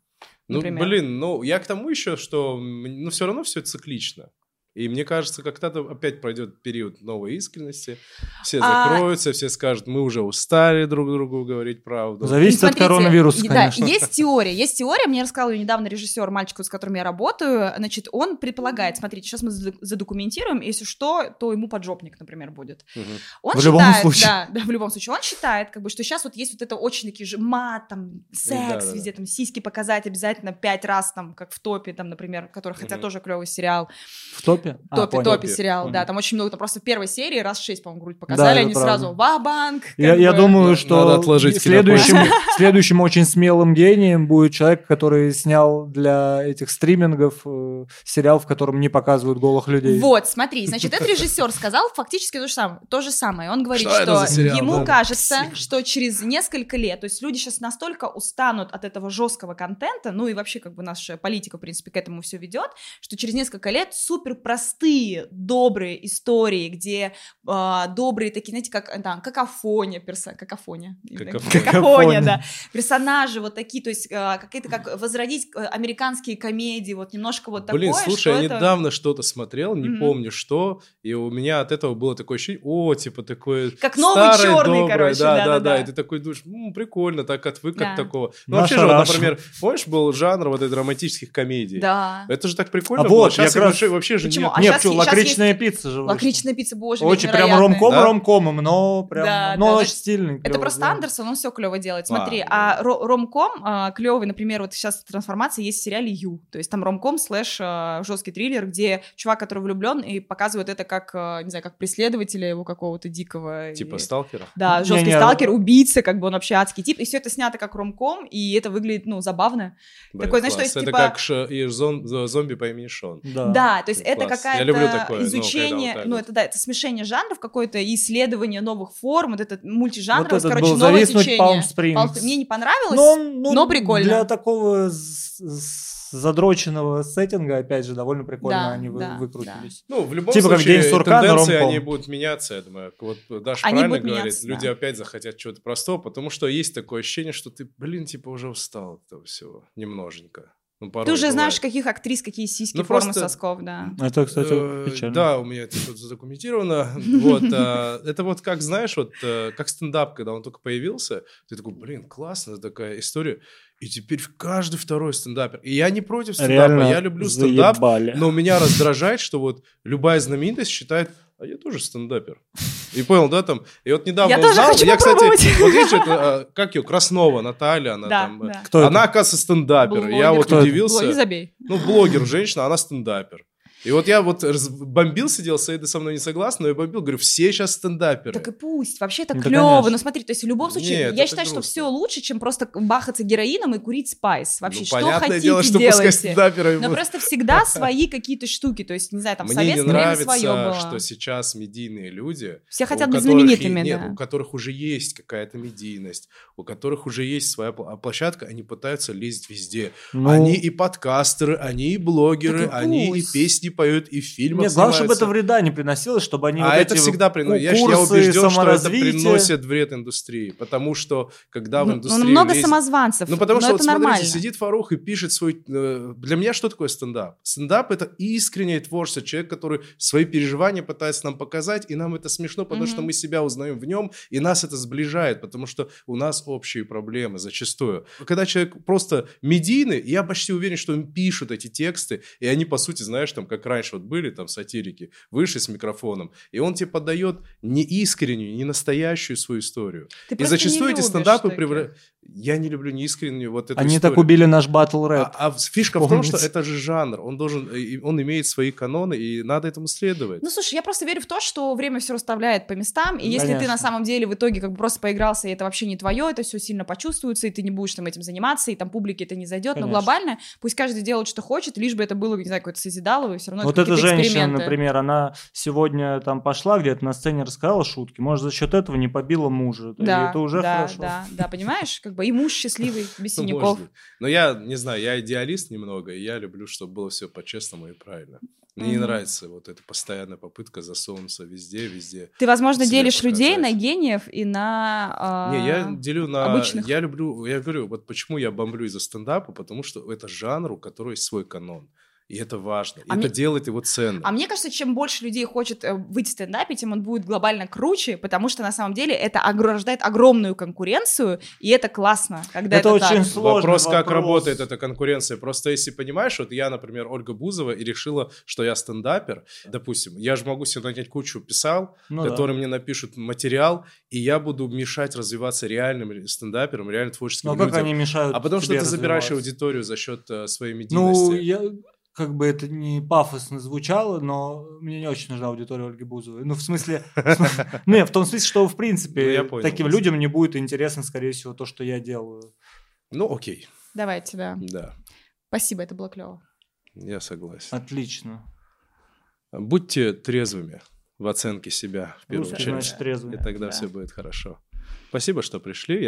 Ну, например. блин, ну, я к тому еще, что, ну, все равно все циклично. И мне кажется, когда-то опять пройдет период новой искренности, все а, закроются, а... все скажут, мы уже устали друг другу говорить правду. Зависит Смотрите, от коронавируса, да, конечно. Есть теория, есть теория, мне рассказал ее недавно режиссер, мальчик, с которым я работаю, значит, он предполагает, смотрите, сейчас мы задокументируем, если что, то ему поджопник, например, будет. Угу. Он в считает, любом случае. Да, да, в любом случае, он считает, как бы, что сейчас вот есть вот это очень такие же мат, там, секс да, везде, да. там, сиськи показать обязательно пять раз, там, как в топе, там, например, который, хотя угу. тоже клевый сериал. В топе? Топе? А, топе, топе сериал, да, там очень много, там просто в первой серии раз шесть, по-моему, грудь показали, да, они правда. сразу ва-банк. Я, я думаю, что Надо отложить следующим, следующим очень смелым гением будет человек, который снял для этих стримингов э, сериал, в котором не показывают голых людей. Вот, смотри, значит, этот режиссер сказал фактически то же самое. То же самое. Он говорит, что, что ему да. кажется, что через несколько лет, то есть люди сейчас настолько устанут от этого жесткого контента, ну и вообще как бы наша политика, в принципе, к этому все ведет, что через несколько лет супер простые, добрые истории, где э, добрые такие, знаете, как там, какофония, перса, какофония, какофония, какофония да, персонажи вот такие, то есть э, какие-то, как возродить э, американские комедии, вот немножко вот Блин, такое. слушай, я это... недавно что-то смотрел, не mm-hmm. помню что, и у меня от этого было такое ощущение, о, типа такое Как новый старое, черный, доброе, короче, да, да, да, да, да, да. и ты такой думаешь, ну, прикольно, так отвык Да. от такого. Ну, вообще же, вот, например, помнишь, был жанр вот этой романтических комедий? Да. Это же так прикольно А было. вот, Сейчас я как раз- вообще, вообще же Почему? нет. А Нет, щас- что, лакричная пицца же вышла. Лакричная пицца, боже, Очень прям ромком Да? ромкомом, но прям, Да, но да, очень это- стильный. Это клёво просто сделано. Андерсон, он все клево делает. Смотри, А, а, ро- ромком а, клевый, например, вот сейчас трансформация есть в сериале You. То есть там ромком слэш а, жесткий триллер, где чувак, который влюблен, и показывает это как, а, не знаю, как преследователя его какого-то дикого. Типа и- сталкера? Да, жесткий а- сталкер, убийца, как бы он вообще адский тип. И все это снято как ромком, и это выглядит, ну, забавно. Блин, Такой, знаешь, то есть, Это типа- как ш- зомби по имени Шон. Да. Да, то есть Класс. Это Я люблю такое, ну, изучение, ну, вот. это да, это смешение жанров, какое-то исследование новых форм, вот этот мультижанровость, Вот этот короче, был новое «Зависнуть течение. Palm Springs». Palm- Мне не понравилось, Но, он, ну, но прикольно. Для такого задроченного сеттинга, опять же, довольно прикольно Да, они да, выкрутились. Ну, в любом Типа как случае, День сурка тенденции, они будут меняться, я думаю. Вот Даша Они правильно говорит, меняться, люди да. опять захотят чего-то простого, потому что есть такое ощущение, что ты, блин, типа уже устал от этого всего немноженько. Ну, порой Ты уже знаешь, бывает. каких актрис, какие сиськи, Ну, формы просто- сосков, да. Это, кстати, Э, печально. Да, у меня это тут задокументировано. Вот, а, это вот как, знаешь, вот э, как стендап, когда он только появился, ты такой, блин, классно, такая история. И теперь каждый второй стендапер. И я не против стендапа, Реально я люблю стендап, заебали. но меня раздражает, что вот любая знаменитость считает, а я тоже стендапер. И понял, да, там, и вот недавно Я тоже узнал, хочу я, кстати, вот видишь, это, а, как ее, Краснова Наталья, она Да, там, э, да. Кто она, оказывается, стендапер. И я Блогер. вот Кто это? удивился. Блогер, забей. Ну, блогер, женщина, она стендапер. И вот я вот бомбил, сидел, Саида со мной не согласна, но я бомбил, говорю, все сейчас стендаперы. Так и пусть. Вообще это Ну, да, клево. конечно. Но смотри, то есть в любом случае, Нет, я считаю, что грустно. все лучше, чем просто бахаться героином и курить спайс. Вообще, Ну, что понятное хотите, дело, что пускай делайте. стендаперами Но будут. просто всегда свои какие-то штуки. То есть, не знаю, там Мне не советское время нравится, свое было. что сейчас медийные люди, Все хотят у быть которых знаменитыми, нет, да. у которых уже есть какая-то медийность, у которых уже есть своя а площадка, они пытаются лезть везде. Ну, Они и подкастеры, они и блогеры, и они и песни поют, и в фильмах Нет, главное, чтобы это вреда не приносилось, чтобы они а вот это эти всегда приносит. Я, я убежден, что это приносит вред индустрии. Потому что, когда в Ну, индустрии ну, много лезет- самозванцев. Ну, потому но что, это вот смотрите, нормально. сидит Фарух и пишет свой... э, Для меня что такое стендап? Стендап — это искреннее творчество. Человек, который свои переживания пытается нам показать, и нам это смешно, потому что Мгм. мы себя узнаем в нем, и нас это сближает, потому что у нас общие проблемы зачастую. Когда человек просто медийный, я почти уверен, что им пишут эти тексты, и они, по сути, знаешь, там, как раньше вот были там сатирики, вышли с микрофоном, и он тебе подает не искреннюю, не настоящую свою историю. Ты И зачастую не эти стендапы превращают... Я не люблю неискреннюю вот эту Они историю. так убили наш батл рэп. А, а фишка в том, что Помните? это же жанр. Он должен, он имеет свои каноны, и надо этому следовать. Ну, слушай, я просто верю в то, что время все расставляет по местам, и если ты Конечно. на самом деле в итоге как бы просто поигрался, и это вообще не твое, это все сильно почувствуется, и ты не будешь там этим заниматься, и там публике это не зайдет, но Конечно. глобально пусть каждый делает, что хочет, лишь бы это было, не знаю, какое-то созидалово, и все равно Вот это эта женщина, например, она сегодня там пошла где-то на сцене рассказала шутки, может, за счет этого не побила мужа. И Да, это уже да, хорошо. да, да, понимаешь, как бы и муж счастливый, без Ну, синяков. Но я не знаю, я идеалист немного, и я люблю, чтобы было все по-честному и правильно. Мне не нравится вот эта постоянная попытка засунуться везде, везде. Ты, возможно, делишь людей на гениев и на... а, Не, я делю на... обычных. Я люблю... Я говорю, вот почему я бомблю из-за стендапа, потому что это жанр, у которого есть свой канон. И это важно. А это мне- делает его ценным. А мне кажется, чем больше людей хочет э, выйти в стендапе, тем он будет глобально круче, потому что на самом деле это рождает огромную конкуренцию, и это классно, когда это, Это так. очень сложный Вопрос, как вопрос. работает эта конкуренция. Просто если понимаешь, вот я, например, Ольга Бузова, и решила, что я стендапер, допустим, я же могу себе нанять кучу писал, Ну да. которые мне напишут материал, и я буду мешать развиваться реальным стендаперам, реально творческим Но Ну, как людям. они мешают А потому что ты забираешь аудиторию за счет э, своей медийности. Ну, я как бы это не пафосно звучало, но мне не очень нужна аудитория Ольги Бузовой. Ну, в смысле... Не, в том смысле, что, в Ну, принципе, понял таким людям не будет интересно, скорее всего, то, что я делаю. Ну, окей, Давайте, да. да, Спасибо, это было клево. я согласен. Отлично. Будьте трезвыми в оценке себя, в первую Русский, очередь. И тогда Да. все будет хорошо. Спасибо, что пришли. Я